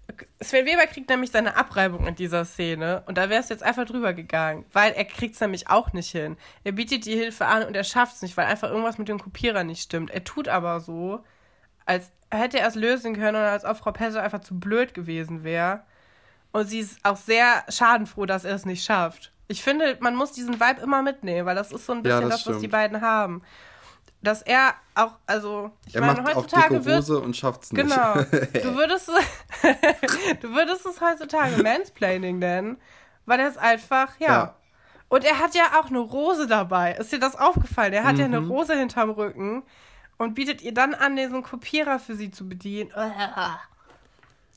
Sven Weber kriegt nämlich seine Abreibung in dieser Szene und da wär's jetzt einfach drüber gegangen, weil er kriegt's nämlich auch nicht hin. Er bietet die Hilfe an und er schafft's nicht, weil einfach irgendwas mit dem Kopierer nicht stimmt. Er tut aber so, als hätte er es lösen können oder als ob Frau Pessel einfach zu blöd gewesen wäre. Und sie ist auch sehr schadenfroh, dass er es nicht schafft. Ich finde, man muss diesen Vibe immer mitnehmen, weil das ist so ein Ja, bisschen das das, was die beiden haben. Dass er auch, also, ich er meine, macht heutzutage wird Hose und schafft's nicht. Genau. Du würdest, du würdest es heutzutage Mansplaining nennen, weil er es einfach, ja. Ja. Und er hat ja auch eine Rose dabei. Ist dir das aufgefallen? Er hat ja eine Mhm. Rose hinterm Rücken und bietet ihr dann an, diesen Kopierer für sie zu bedienen.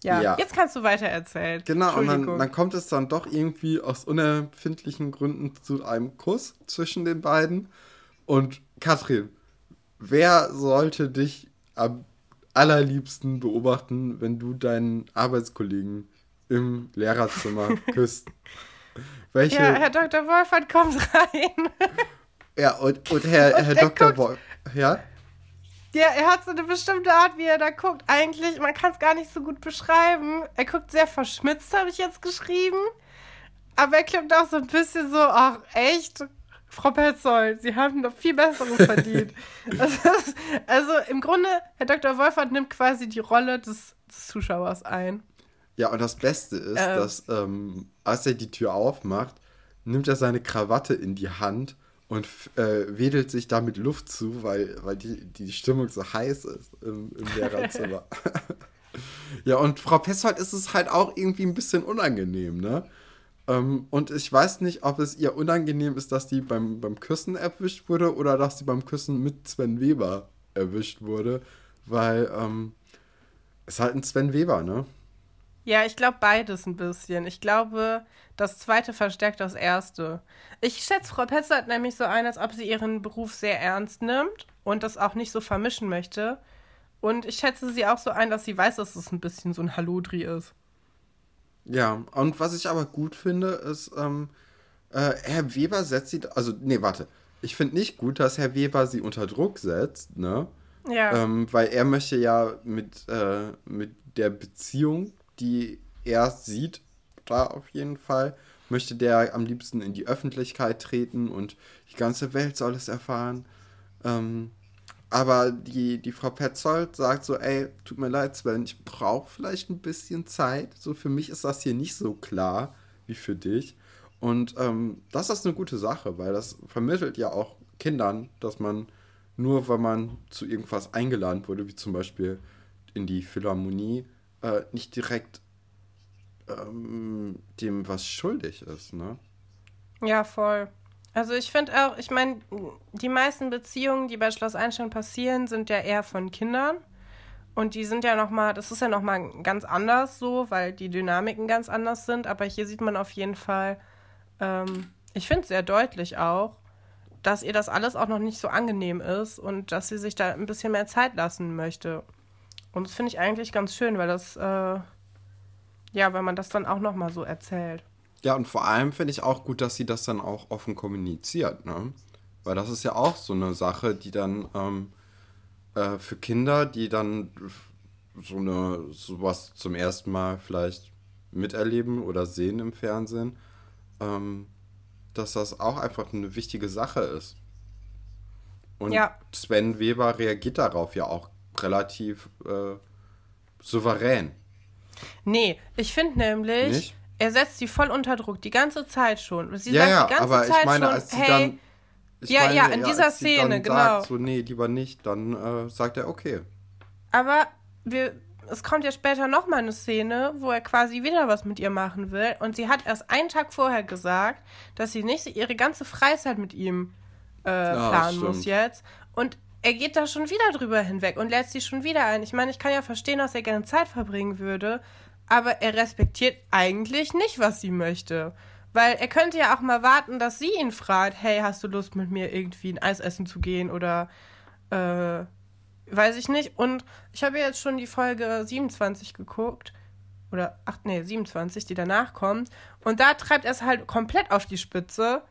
Ja, Ja. jetzt kannst du weiter erzählen. Genau, und dann, dann kommt es dann doch irgendwie aus unerfindlichen Gründen zu einem Kuss zwischen den beiden. Und Katrin, wer sollte dich am allerliebsten beobachten, wenn du deinen Arbeitskollegen im Lehrerzimmer küsst? Welche? ja, Herr Dr. Wolfert kommt rein. Ja, und, und Herr, Und Herr er Dr. guckt- Wolf. Ja? Ja, er hat so eine bestimmte Art, wie er da guckt. Eigentlich, man kann es gar nicht so gut beschreiben. Er guckt sehr verschmitzt, habe ich jetzt geschrieben. Aber er klingt auch so ein bisschen so, ach, echt? Frau Petzold, Sie haben noch viel Besseres verdient. also, also im Grunde, Herr Dr. Wolfert nimmt quasi die Rolle des, des Zuschauers ein. Ja, und das Beste ist, Ähm. dass ähm, als er die Tür aufmacht, nimmt er seine Krawatte in die Hand und äh, wedelt sich damit Luft zu, weil, weil die, die Stimmung so heiß ist im, im Lehrerzimmer. ja, und Frau Pessold ist es halt auch irgendwie ein bisschen unangenehm, ne? Ähm, und ich weiß nicht, ob es ihr unangenehm ist, dass die beim, beim Küssen erwischt wurde oder dass sie beim Küssen mit Sven Weber erwischt wurde, weil ähm, es ist halt ein Sven Weber, ne? Ja, ich glaube beides ein bisschen. Ich glaube, das zweite verstärkt das erste. Ich schätze Frau Petzold nämlich so ein, als ob sie ihren Beruf sehr ernst nimmt und das auch nicht so vermischen möchte. Und ich schätze sie auch so ein, dass sie weiß, dass es ein bisschen so ein Hallodri ist. Ja, und was ich aber gut finde, ist, ähm, äh, Herr Weber setzt sie, also, nee, warte. Ich finde nicht gut, dass Herr Weber sie unter Druck setzt, ne? Ja. Ähm, weil er möchte ja mit, äh, mit der Beziehung, die er sieht, da auf jeden Fall. Möchte der am liebsten in die Öffentlichkeit treten und die ganze Welt soll es erfahren. Ähm, aber die, die Frau Petzold sagt so, ey, tut mir leid, Sven, ich brauche vielleicht ein bisschen Zeit. So für mich ist das hier nicht so klar wie für dich. Und ähm, das ist eine gute Sache, weil das vermittelt ja auch Kindern, dass man nur, weil man zu irgendwas eingeladen wurde, wie zum Beispiel in die Philharmonie, äh, nicht direkt ähm, dem was schuldig ist, ne? Ja, voll. Also ich finde auch, ich meine, die meisten Beziehungen, die bei Schloss Einstein passieren, sind ja eher von Kindern. Und die sind ja nochmal, das ist ja nochmal ganz anders so, weil die Dynamiken ganz anders sind. Aber hier sieht man auf jeden Fall, ähm, ich finde sehr deutlich auch, dass ihr das alles auch noch nicht so angenehm ist und dass sie sich da ein bisschen mehr Zeit lassen möchte. Und das finde ich eigentlich ganz schön, weil das, äh, ja, wenn man das dann auch nochmal so erzählt. Ja, und vor allem finde ich auch gut, dass sie das dann auch offen kommuniziert, ne? Weil das ist ja auch so eine Sache, die dann ähm, äh, für Kinder, die dann so eine sowas zum ersten Mal vielleicht miterleben oder sehen im Fernsehen, ähm, dass das auch einfach eine wichtige Sache ist. Und ja. Sven Weber reagiert darauf ja auch relativ äh, souverän. Nee, ich finde nämlich, Nicht? er setzt sie voll unter Druck, die ganze Zeit schon. Sie ja, sagt ja, die ganze aber Zeit ich meine, schon, als sie hey, dann. ja, meine, ja, in ja, dieser Szene, genau. Sagt, so, nee, lieber nicht, dann äh, sagt er, okay. Aber wir, es kommt ja später nochmal eine Szene, wo er quasi wieder was mit ihr machen will. Und sie hat erst einen Tag vorher gesagt, dass sie nicht ihre ganze Freizeit mit ihm äh, planen ja, muss jetzt. Und er geht da schon wieder drüber hinweg und lädt sie schon wieder ein. Ich meine, ich kann ja verstehen, dass er gerne Zeit verbringen würde, aber er respektiert eigentlich nicht, was sie möchte. Weil er könnte ja auch mal warten, dass sie ihn fragt, hey, hast du Lust mit mir irgendwie ein Eis essen zu gehen oder äh, weiß ich nicht. Und ich habe jetzt schon die Folge 27 geguckt. Oder, ach nee, 27, die danach kommt. Und da treibt er es halt komplett auf die Spitze.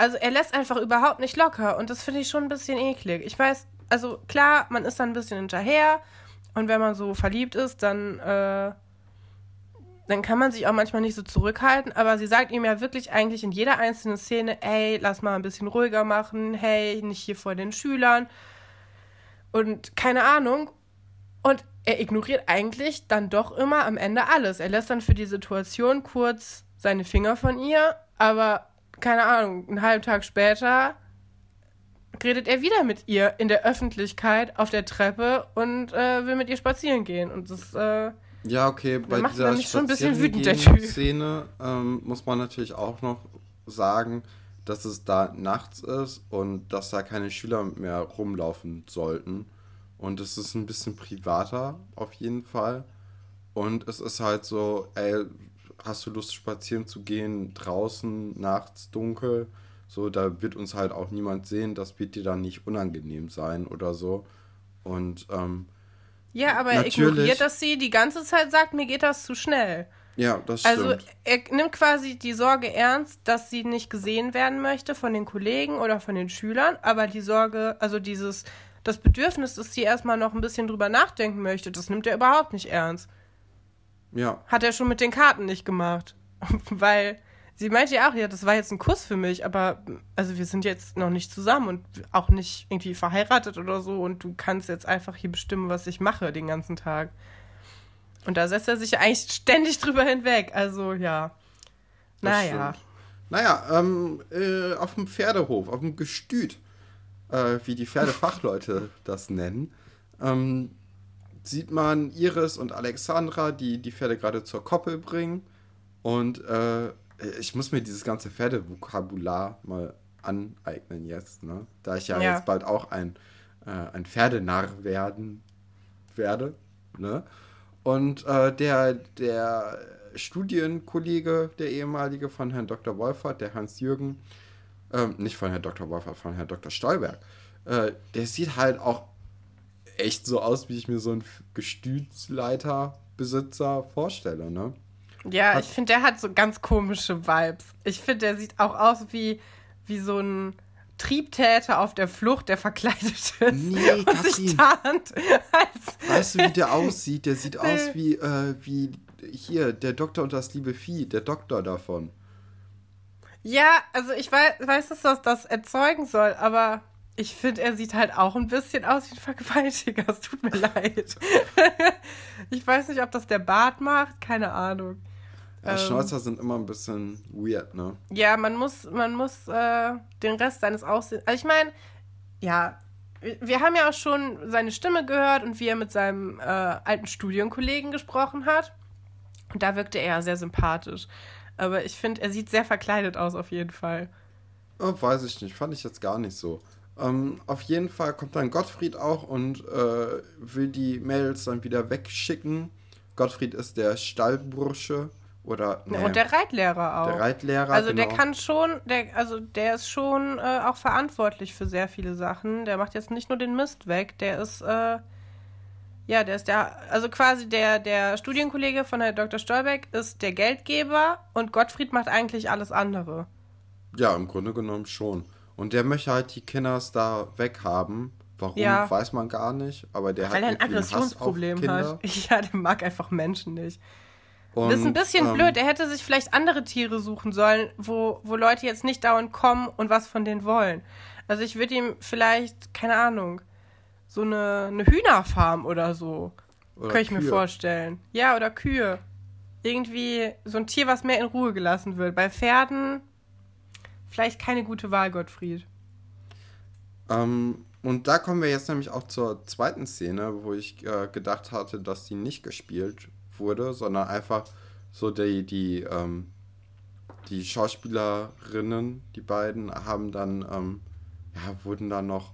Also er lässt einfach überhaupt nicht locker. Und das finde ich schon ein bisschen eklig. Ich weiß, also klar, man ist dann ein bisschen hinterher. Und wenn man so verliebt ist, dann äh, dann kann man sich auch manchmal nicht so zurückhalten, aber sie sagt ihm ja wirklich eigentlich in jeder einzelnen Szene, ey, lass mal ein bisschen ruhiger machen, hey, nicht hier vor den Schülern und keine Ahnung. Und er ignoriert eigentlich dann doch immer am Ende alles. Er lässt dann für die Situation kurz seine Finger von ihr, aber keine Ahnung, einen halben Tag später redet er wieder mit ihr in der Öffentlichkeit auf der Treppe und äh, will mit ihr spazieren gehen. Und das äh, ja, okay, bei dieser schon ein bisschen wütend, der typ. Szene ähm, muss man natürlich auch noch sagen, dass es da nachts ist und dass da keine Schüler mehr rumlaufen sollten. Und es ist ein bisschen privater auf jeden Fall. Und es ist halt so, ey, hast du Lust spazieren zu gehen, draußen, nachts, dunkel? So, da wird uns halt auch niemand sehen, das wird dir dann nicht unangenehm sein oder so. Und ähm, ja, aber er ignoriert, dass sie die ganze Zeit sagt, mir geht das zu schnell. Ja, das also, stimmt. Also er nimmt quasi die Sorge ernst, dass sie nicht gesehen werden möchte von den Kollegen oder von den Schülern, aber die Sorge, also dieses, das Bedürfnis, dass sie erstmal noch ein bisschen drüber nachdenken möchte, das nimmt er überhaupt nicht ernst. Ja. Hat er schon mit den Karten nicht gemacht. Weil Sie meinte ja auch, ja, das war jetzt ein Kuss für mich, aber also wir sind jetzt noch nicht zusammen und auch nicht irgendwie verheiratet oder so und du kannst jetzt einfach hier bestimmen, was ich mache den ganzen Tag. Und da setzt er sich ja eigentlich ständig drüber hinweg. Also ja. Naja. Naja, ähm, äh, auf dem Pferdehof, auf dem Gestüt, äh, wie die Pferdefachleute das nennen, ähm, sieht man Iris und Alexandra, die die Pferde gerade zur Koppel bringen. Und äh, ich muss mir dieses ganze Pferdevokabular mal aneignen jetzt, ne? Da ich ja, ja. jetzt bald auch ein, äh, ein Pferdenarr werden werde, ne? Und äh, der, der Studienkollege, der ehemalige von Herrn Dr. Wolfert, der Hans-Jürgen, ähm, nicht von Herrn Dr. Wolfert, von Herrn Dr. Stolberg, äh, der sieht halt auch echt so aus, wie ich mir so einen Gestütsleiterbesitzer vorstelle, ne? Ja, hat, ich finde, der hat so ganz komische Vibes. Ich finde, der sieht auch aus wie, wie so ein Triebtäter auf der Flucht, der verkleidet ist nee, und sich tarnt. weißt du, wie der aussieht? Der sieht aus wie, äh, wie hier, der Doktor und das liebe Vieh, der Doktor davon. Ja, also ich weiß, weiß dass das das erzeugen soll, aber ich finde, er sieht halt auch ein bisschen aus wie ein Vergewaltiger. Es tut mir leid. ich weiß nicht, ob das der Bart macht, keine Ahnung. Ja, ähm, Schnäuzer sind immer ein bisschen weird, ne? Ja, man muss, man muss äh, den Rest seines Aussehens. Also ich meine, ja, wir haben ja auch schon seine Stimme gehört und wie er mit seinem äh, alten Studienkollegen gesprochen hat. Und da wirkte er sehr sympathisch. Aber ich finde, er sieht sehr verkleidet aus, auf jeden Fall. Oh, weiß ich nicht, fand ich jetzt gar nicht so. Ähm, auf jeden Fall kommt dann Gottfried auch und äh, will die Mails dann wieder wegschicken. Gottfried ist der Stallbursche oder. Nee, und der Reitlehrer auch. Der Reitlehrer. Also genau. der kann schon, der, also der ist schon äh, auch verantwortlich für sehr viele Sachen. Der macht jetzt nicht nur den Mist weg, der ist, äh, ja, der ist der, also quasi der, der Studienkollege von Herrn Dr. Stolbeck ist der Geldgeber und Gottfried macht eigentlich alles andere. Ja, im Grunde genommen schon. Und der möchte halt die Kinders da weghaben. Warum, ja. weiß man gar nicht. Aber der Weil hat er ein Aggressionsproblem hat. Ja, der mag einfach Menschen nicht. Und, das ist ein bisschen ähm, blöd. Er hätte sich vielleicht andere Tiere suchen sollen, wo, wo Leute jetzt nicht dauernd kommen und was von denen wollen. Also ich würde ihm vielleicht, keine Ahnung, so eine, eine Hühnerfarm oder so. Oder Könnte ich Kühe. mir vorstellen. Ja, oder Kühe. Irgendwie so ein Tier, was mehr in Ruhe gelassen wird. Bei Pferden vielleicht keine gute Wahl, Gottfried. Ähm, und da kommen wir jetzt nämlich auch zur zweiten Szene, wo ich äh, gedacht hatte, dass die nicht gespielt wurde, sondern einfach so die, die, ähm, die Schauspielerinnen, die beiden, haben dann, ähm, ja, wurden dann noch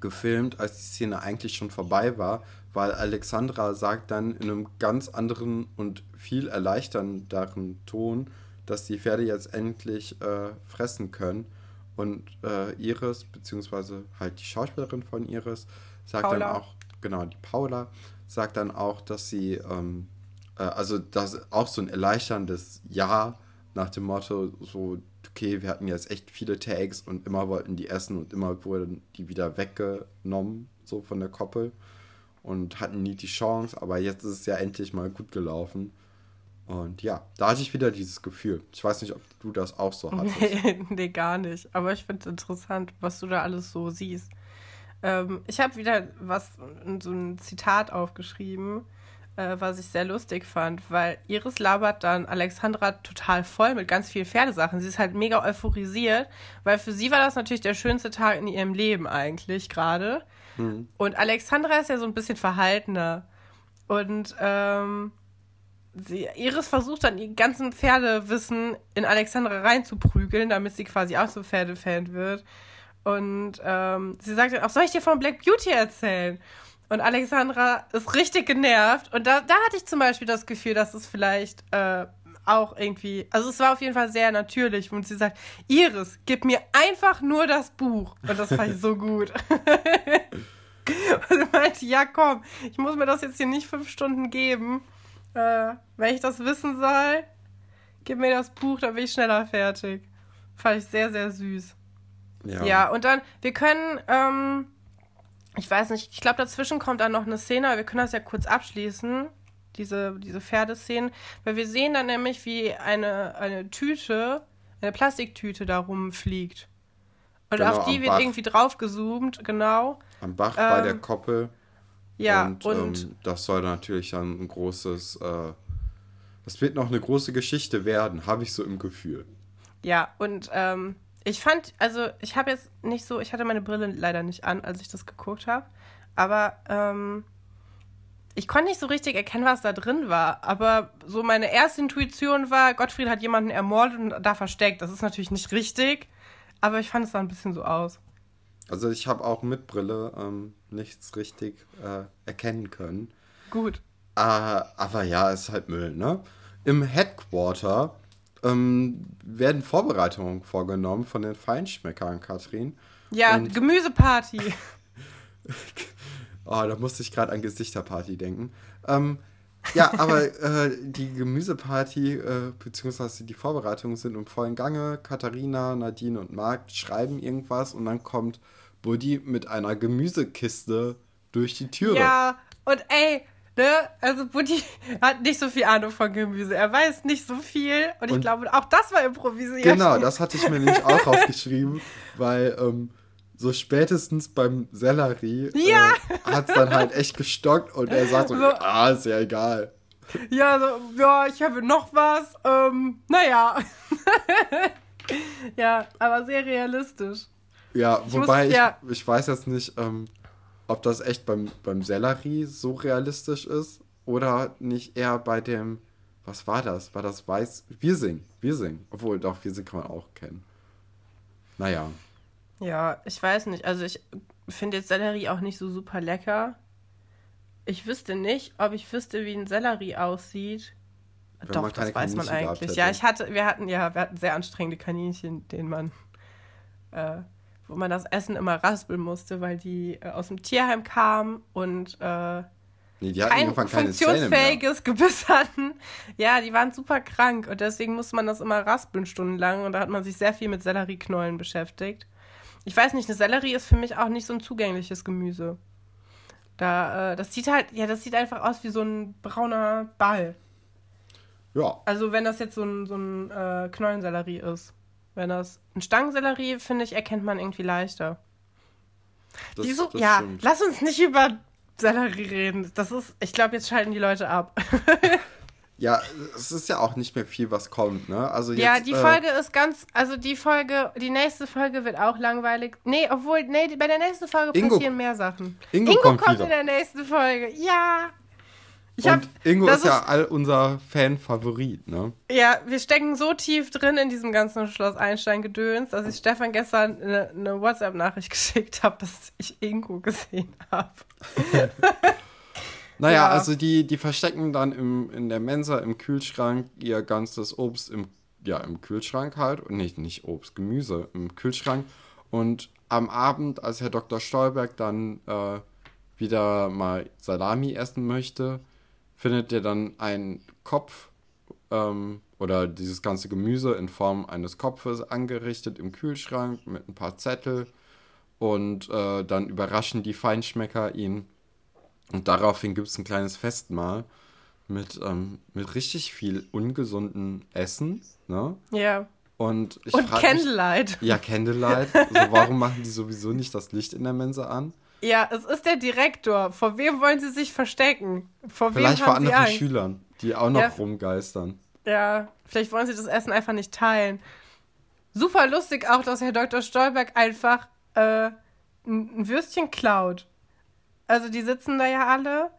gefilmt, als die Szene eigentlich schon vorbei war, weil Alexandra sagt dann in einem ganz anderen und viel erleichternderen Ton, dass die Pferde jetzt endlich äh, fressen können. Und äh, Iris, beziehungsweise halt die Schauspielerin von Iris, sagt Paula. dann auch, genau, die Paula, sagt dann auch, dass sie, ähm, äh, also das auch so ein erleichterndes Ja nach dem Motto, so, okay, wir hatten jetzt echt viele Tags und immer wollten die essen und immer wurden die wieder weggenommen, so von der Koppel und hatten nie die Chance, aber jetzt ist es ja endlich mal gut gelaufen. Und ja, da hatte ich wieder dieses Gefühl. Ich weiß nicht, ob du das auch so hattest. Nee, gar nicht. Aber ich finde es interessant, was du da alles so siehst. Ähm, ich habe wieder was, so ein Zitat aufgeschrieben, äh, was ich sehr lustig fand, weil Iris labert dann Alexandra total voll mit ganz vielen Pferdesachen. Sie ist halt mega euphorisiert, weil für sie war das natürlich der schönste Tag in ihrem Leben eigentlich gerade. Mhm. Und Alexandra ist ja so ein bisschen verhaltener. Und ähm, sie, Iris versucht dann ihr ganzen Pferdewissen in Alexandra reinzuprügeln, damit sie quasi auch so Pferdefan wird. Und ähm, sie sagt dann auch, soll ich dir von Black Beauty erzählen? Und Alexandra ist richtig genervt. Und da, da hatte ich zum Beispiel das Gefühl, dass es vielleicht äh, auch irgendwie, also es war auf jeden Fall sehr natürlich. Und sie sagt, Iris, gib mir einfach nur das Buch. Und das fand ich so gut. und sie meinte, ja komm, ich muss mir das jetzt hier nicht fünf Stunden geben. Äh, wenn ich das wissen soll, gib mir das Buch, dann bin ich schneller fertig. Fand ich sehr, sehr süß. Ja. ja, und dann, wir können, ähm, ich weiß nicht, ich glaube, dazwischen kommt dann noch eine Szene, aber wir können das ja kurz abschließen, diese, diese Pferdeszenen, weil wir sehen dann nämlich, wie eine, eine Tüte, eine Plastiktüte da rumfliegt. Und genau, auf die wird Bach. irgendwie draufgezoomt, genau. Am Bach ähm, bei der ähm, Koppel. Ja, und, und ähm, das soll natürlich dann ein großes, äh, das wird noch eine große Geschichte werden, habe ich so im Gefühl. Ja, und ähm, ich fand, also ich habe jetzt nicht so, ich hatte meine Brille leider nicht an, als ich das geguckt habe, aber ähm, ich konnte nicht so richtig erkennen, was da drin war. Aber so meine erste Intuition war, Gottfried hat jemanden ermordet und da versteckt. Das ist natürlich nicht richtig, aber ich fand es sah ein bisschen so aus. Also ich habe auch mit Brille ähm, nichts richtig äh, erkennen können. Gut. Äh, aber ja, ist halt Müll, ne? Im Headquarter ähm, werden Vorbereitungen vorgenommen von den Feinschmeckern, Katrin. Ja, Und Gemüseparty. oh, da musste ich gerade an Gesichterparty denken. Ähm, ja, aber äh, die Gemüseparty äh, beziehungsweise die Vorbereitungen sind im vollen Gange. Katharina, Nadine und Marc schreiben irgendwas und dann kommt Buddy mit einer Gemüsekiste durch die Türe. Ja, und ey, ne, also Buddy hat nicht so viel Ahnung von Gemüse. Er weiß nicht so viel und, und ich glaube, auch das war improvisiert. Genau, das hatte ich mir nämlich auch rausgeschrieben, weil ähm, so spätestens beim Sellerie ja. äh, hat es dann halt echt gestockt und er sagt so, so ah, ist ja egal. Ja, so, ja, ich habe noch was. Ähm, naja. ja, aber sehr realistisch. Ja, ich wobei muss, ich, ja. ich weiß jetzt nicht, ähm, ob das echt beim, beim Sellerie so realistisch ist oder nicht eher bei dem, was war das? War das Weiß? Wirsing. Wirsing. Obwohl, doch, Wirsing kann man auch kennen. Naja. Ja, ich weiß nicht. Also ich finde jetzt Sellerie auch nicht so super lecker. Ich wüsste nicht, ob ich wüsste, wie ein Sellerie aussieht. Wenn Doch, das weiß man eigentlich. Ja, ich hatte, wir hatten ja, wir hatten sehr anstrengende Kaninchen, denen man, äh, wo man das Essen immer raspeln musste, weil die äh, aus dem Tierheim kamen und äh, nee, kein funktionsfähiges Gebiss hatten. Ja, die waren super krank und deswegen musste man das immer raspeln stundenlang und da hat man sich sehr viel mit Sellerieknollen beschäftigt. Ich weiß nicht, eine Sellerie ist für mich auch nicht so ein zugängliches Gemüse. Da, äh, das sieht halt, ja, das sieht einfach aus wie so ein brauner Ball. Ja. Also wenn das jetzt so ein, so ein äh, Knollensellerie ist. Wenn das ein Stangensellerie, finde ich, erkennt man irgendwie leichter. Das, die so, ja, stimmt. lass uns nicht über Sellerie reden. Das ist, ich glaube, jetzt schalten die Leute ab. Ja, es ist ja auch nicht mehr viel, was kommt, ne? Also jetzt, ja, die äh, Folge ist ganz, also die Folge, die nächste Folge wird auch langweilig. Nee, obwohl, nee, bei der nächsten Folge Ingo, passieren mehr Sachen. Ingo, Ingo kommt, kommt in der nächsten Folge, ja. Ich Und hab, Ingo ist, ist ja all unser Fan-Favorit, ne? Ja, wir stecken so tief drin in diesem ganzen Schloss Einstein-Gedöns, dass ich Stefan gestern eine, eine WhatsApp-Nachricht geschickt habe, dass ich Ingo gesehen habe. Naja, ja. also die, die verstecken dann im, in der Mensa im Kühlschrank ihr ganzes Obst im, ja, im Kühlschrank halt. Und nicht, nicht Obst, Gemüse im Kühlschrank. Und am Abend, als Herr Dr. Stolberg dann äh, wieder mal Salami essen möchte, findet er dann einen Kopf ähm, oder dieses ganze Gemüse in Form eines Kopfes angerichtet im Kühlschrank mit ein paar Zettel. Und äh, dann überraschen die Feinschmecker ihn und daraufhin gibt es ein kleines Festmahl mit, ähm, mit richtig viel ungesunden Essen. Ne? Ja. Und, ich Und Candlelight. Mich, ja, Candlelight. Also warum machen die sowieso nicht das Licht in der Mensa an? Ja, es ist der Direktor. Vor wem wollen sie sich verstecken? Vor vielleicht vor anderen Schülern, die auch noch ja, rumgeistern. Ja, vielleicht wollen sie das Essen einfach nicht teilen. Super lustig auch, dass Herr Dr. Stolberg einfach äh, ein Würstchen klaut. Also die sitzen da ja alle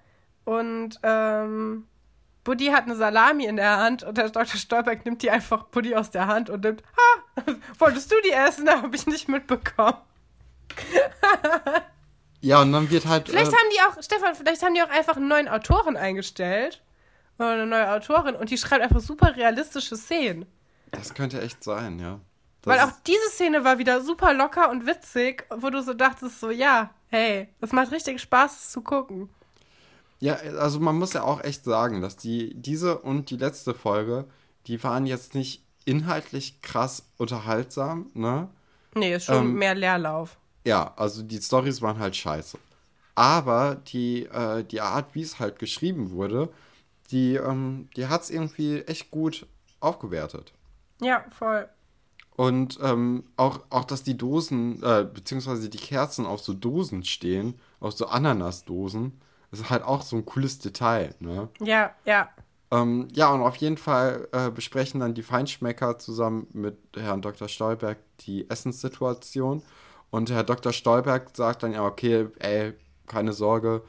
und ähm, Buddy hat eine Salami in der Hand und der Dr. Stolberg nimmt die einfach Buddy aus der Hand und nimmt, ha, wolltest du die essen? Da habe ich nicht mitbekommen. ja, und dann wird halt. Vielleicht äh, haben die auch, Stefan, vielleicht haben die auch einfach einen neuen Autoren eingestellt. Oder eine neue Autorin und die schreibt einfach super realistische Szenen. Das könnte echt sein, ja. Das Weil auch diese Szene war wieder super locker und witzig, wo du so dachtest, so, ja, hey, es macht richtig Spaß zu gucken. Ja, also man muss ja auch echt sagen, dass die, diese und die letzte Folge, die waren jetzt nicht inhaltlich krass unterhaltsam, ne? Nee, ist schon ähm, mehr Leerlauf. Ja, also die Stories waren halt scheiße. Aber die, äh, die Art, wie es halt geschrieben wurde, die, ähm, die hat es irgendwie echt gut aufgewertet. Ja, voll. Und ähm, auch, auch, dass die Dosen, äh, beziehungsweise die Kerzen auf so Dosen stehen, auf so Ananasdosen, ist halt auch so ein cooles Detail, ne? Ja, ja. Ähm, ja, und auf jeden Fall äh, besprechen dann die Feinschmecker zusammen mit Herrn Dr. Stolberg die Essenssituation. Und Herr Dr. Stolberg sagt dann ja, okay, ey, keine Sorge,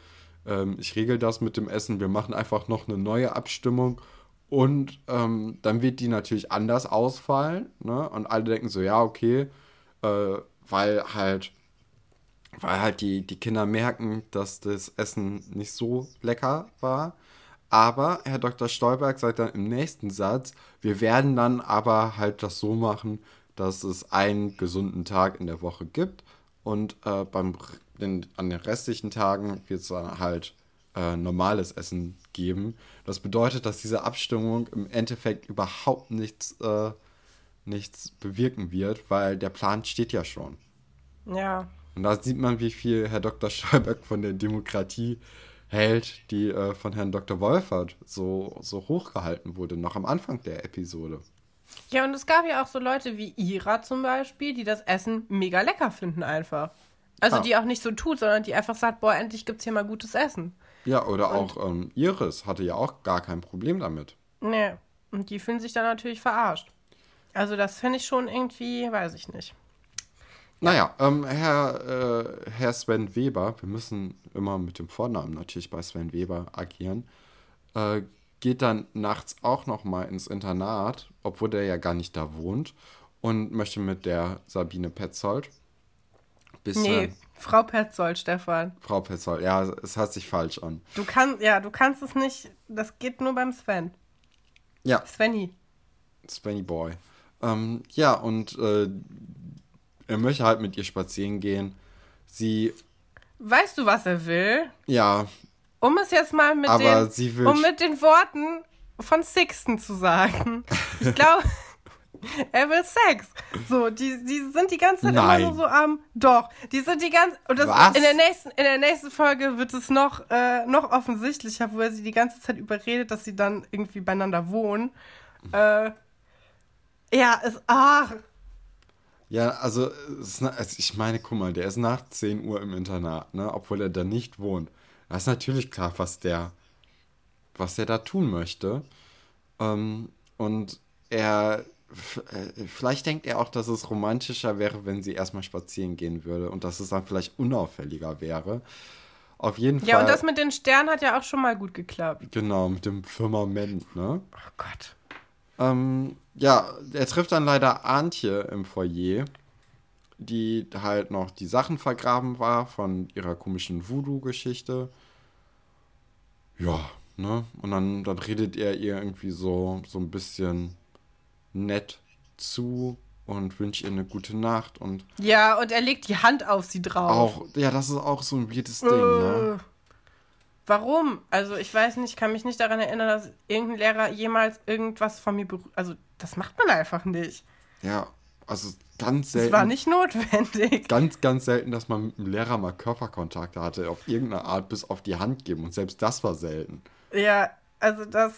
ähm, ich regel das mit dem Essen, wir machen einfach noch eine neue Abstimmung und ähm, dann wird die natürlich anders ausfallen. Ne? Und alle denken so, ja, okay, äh, weil halt, weil halt die, die Kinder merken, dass das Essen nicht so lecker war. Aber Herr Dr. Stolberg sagt dann im nächsten Satz, wir werden dann aber halt das so machen, dass es einen gesunden Tag in der Woche gibt. Und äh, beim, den, an den restlichen Tagen wird es dann halt äh, normales Essen geben. Das bedeutet, dass diese Abstimmung im Endeffekt überhaupt nichts, äh, nichts bewirken wird, weil der Plan steht ja schon. Ja. Und da sieht man, wie viel Herr Dr. Stolberg von der Demokratie hält, die äh, von Herrn Dr. Wolfert so, so hochgehalten wurde, noch am Anfang der Episode. Ja, und es gab ja auch so Leute wie Ira zum Beispiel, die das Essen mega lecker finden einfach. Also Ah. die auch nicht so tut, sondern die einfach sagt, boah, endlich gibt's hier mal gutes Essen. Ja, oder auch ähm, Iris hatte ja auch gar kein Problem damit. Nee. Und die fühlen sich dann natürlich verarscht. Also das finde ich schon irgendwie, weiß ich nicht. Naja, ähm, Herr, äh, Herr Sven Weber, wir müssen immer mit dem Vornamen natürlich bei Sven Weber agieren, äh, geht dann nachts auch noch mal ins Internat, obwohl der ja gar nicht da wohnt, und möchte mit der Sabine Petzold bisschen Nee, Frau Petzold, Stefan. Frau Petzold, ja, es hört sich falsch an. Du kannst, ja, du kannst es nicht, das geht nur beim Sven. Ja, Svenny. Svenny Boy. Ähm, ja, und äh, er möchte halt mit ihr spazieren gehen. Sie, Weißt du, was er will? ja, Um es jetzt mal mit, Aber den, sie will- um mit den Worten von Sixten zu sagen. Ich glaube, er will Sex. So, die, die sind die ganze Zeit Nein. immer nur so am. Doch, die sind die ganze. Und das Was? in der nächsten, in der nächsten Folge wird es noch, äh, noch offensichtlicher, wo er sie die ganze Zeit überredet, dass sie dann irgendwie beieinander wohnen. Äh, ja, es. Ach. Ja, also, ist, also ich meine, guck mal, der ist nach 10 Uhr im Internat, ne, obwohl er da nicht wohnt. Da ist natürlich klar, was der, was der da tun möchte. Ähm, und er, vielleicht denkt er auch, dass es romantischer wäre, wenn sie erstmal spazieren gehen würde und dass es dann vielleicht unauffälliger wäre. Auf jeden Ja, Fall. und das mit den Sternen hat ja auch schon mal gut geklappt. genau, mit dem Firmament, ne? Oh Gott. Ähm, ja, er trifft dann leider Antje im Foyer, die halt noch die Sachen vergraben war von ihrer komischen Voodoo-Geschichte. Ja, ne? Und dann, dann redet er ihr irgendwie so, so ein bisschen nett zu und wünscht ihr eine gute Nacht und Ja, und er legt die Hand auf sie drauf. auch, ja, das ist auch so ein weirdes Ding, ne? Äh, Warum? Also ich weiß nicht, ich kann mich nicht daran erinnern, dass irgendein Lehrer jemals irgendwas von mir berührt. Also das macht man einfach nicht. Ja, also ganz Das selten. war nicht notwendig. Ganz, ganz selten, dass man mit dem Lehrer mal Körperkontakte hatte, auf irgendeine Art bis auf die Hand geben. Und selbst das war selten. Ja, also das.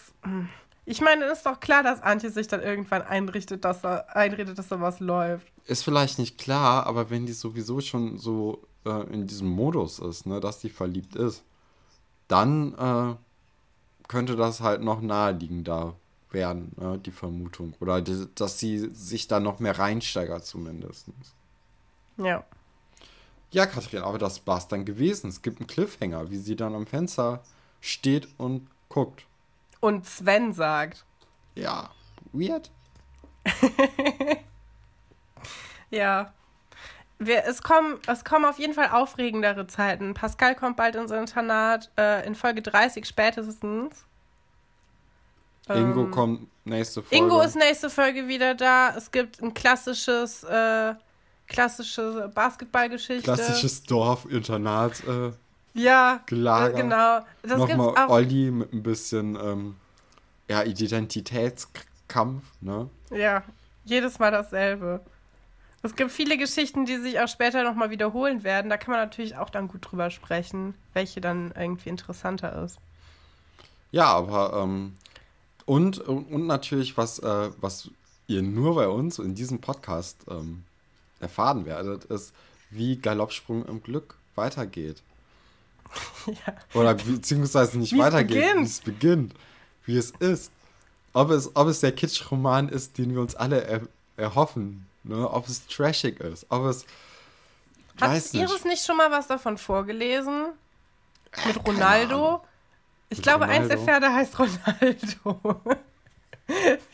Ich meine, ist doch klar, dass Antje sich dann irgendwann einrichtet, dass er einredet, dass da was läuft. Ist vielleicht nicht klar, aber wenn die sowieso schon so äh, in diesem Modus ist, ne, dass die verliebt ist, dann äh, könnte das halt noch naheliegender werden, ne, die Vermutung. Oder die, dass sie sich da noch mehr reinsteigert zumindest. Ja. Ja, Katrin, aber das war's dann gewesen. Es gibt einen Cliffhanger, wie sie dann am Fenster steht und guckt. Und Sven sagt. Ja, weird. Ja. Wir, es, kommen, es kommen auf jeden Fall aufregendere Zeiten. Pascal kommt bald ins Internat, äh, in Folge 30 spätestens. Ingo Ähm, kommt nächste Folge. Ingo ist nächste Folge wieder da. Es gibt ein klassisches, äh, klassische Basketballgeschichte. klassisches Dorf-Internat. Äh, Ja, Gelager. äh, genau. Das gibt's Nochmal auch. Olli mit ein bisschen ähm, ja, Identitätskampf, ne? Ja, jedes Mal dasselbe. Es gibt viele Geschichten, die sich auch später nochmal wiederholen werden. Da kann man natürlich auch dann gut drüber sprechen, welche dann irgendwie interessanter ist. Ja, aber ähm, und, und, und natürlich, was, äh, was ihr nur bei uns in diesem Podcast ähm, erfahren werdet, ist, wie Galoppsprung im Glück weitergeht. Ja. Oder beziehungsweise nicht Wie es weitergeht, beginnt. wie es beginnt, wie es ist. Ob es, ob es der Kitsch-Roman ist, den wir uns alle er, erhoffen. Ne? Ob es trashig ist. Ob es. Hat. Iris nicht schon mal was davon vorgelesen? Mit keine Ronaldo? Ich Mit glaube, eins der Ronaldo? Pferde heißt Ronaldo.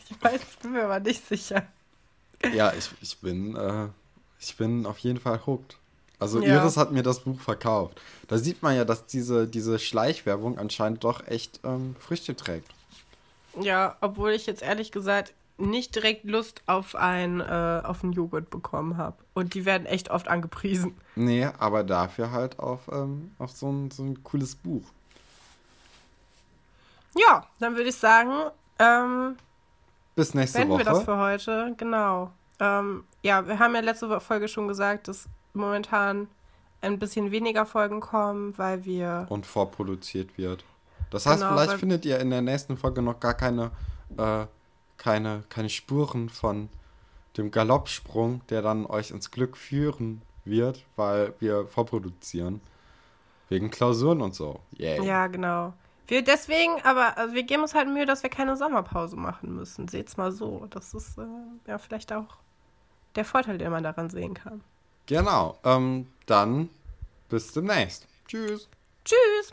ich weiß, bin mir aber nicht sicher. Ja, ich, ich bin, äh, ich bin auf jeden Fall hooked. Also Ja. Iris hat mir das Buch verkauft. Da sieht man ja, dass diese, diese Schleichwerbung anscheinend doch echt ähm, Früchte trägt. Ja, obwohl ich jetzt ehrlich gesagt nicht direkt Lust auf ein äh, auf einen Joghurt bekommen habe. Und die werden echt oft angepriesen. Nee, aber dafür halt auf, ähm, auf so, ein, so ein cooles Buch. Ja, dann würde ich sagen, ähm, Bis nächste Woche. wir das für heute. Genau. Ähm, ja, wir haben ja letzte Folge schon gesagt, dass momentan ein bisschen weniger Folgen kommen, weil wir. Und vorproduziert wird. Das heißt, Genau, vielleicht findet ihr in der nächsten Folge noch gar keine, äh, keine, keine Spuren von dem Galoppsprung, der dann euch ins Glück führen wird, weil wir vorproduzieren. Wegen Klausuren und so. Yay. Ja, genau. Wir deswegen, aber also wir geben uns halt Mühe, dass wir keine Sommerpause machen müssen. Seht's mal so. Das ist äh, ja vielleicht auch der Vorteil, den man daran sehen kann. Genau. Ähm, dann bis demnächst. Tschüss. Tschüss!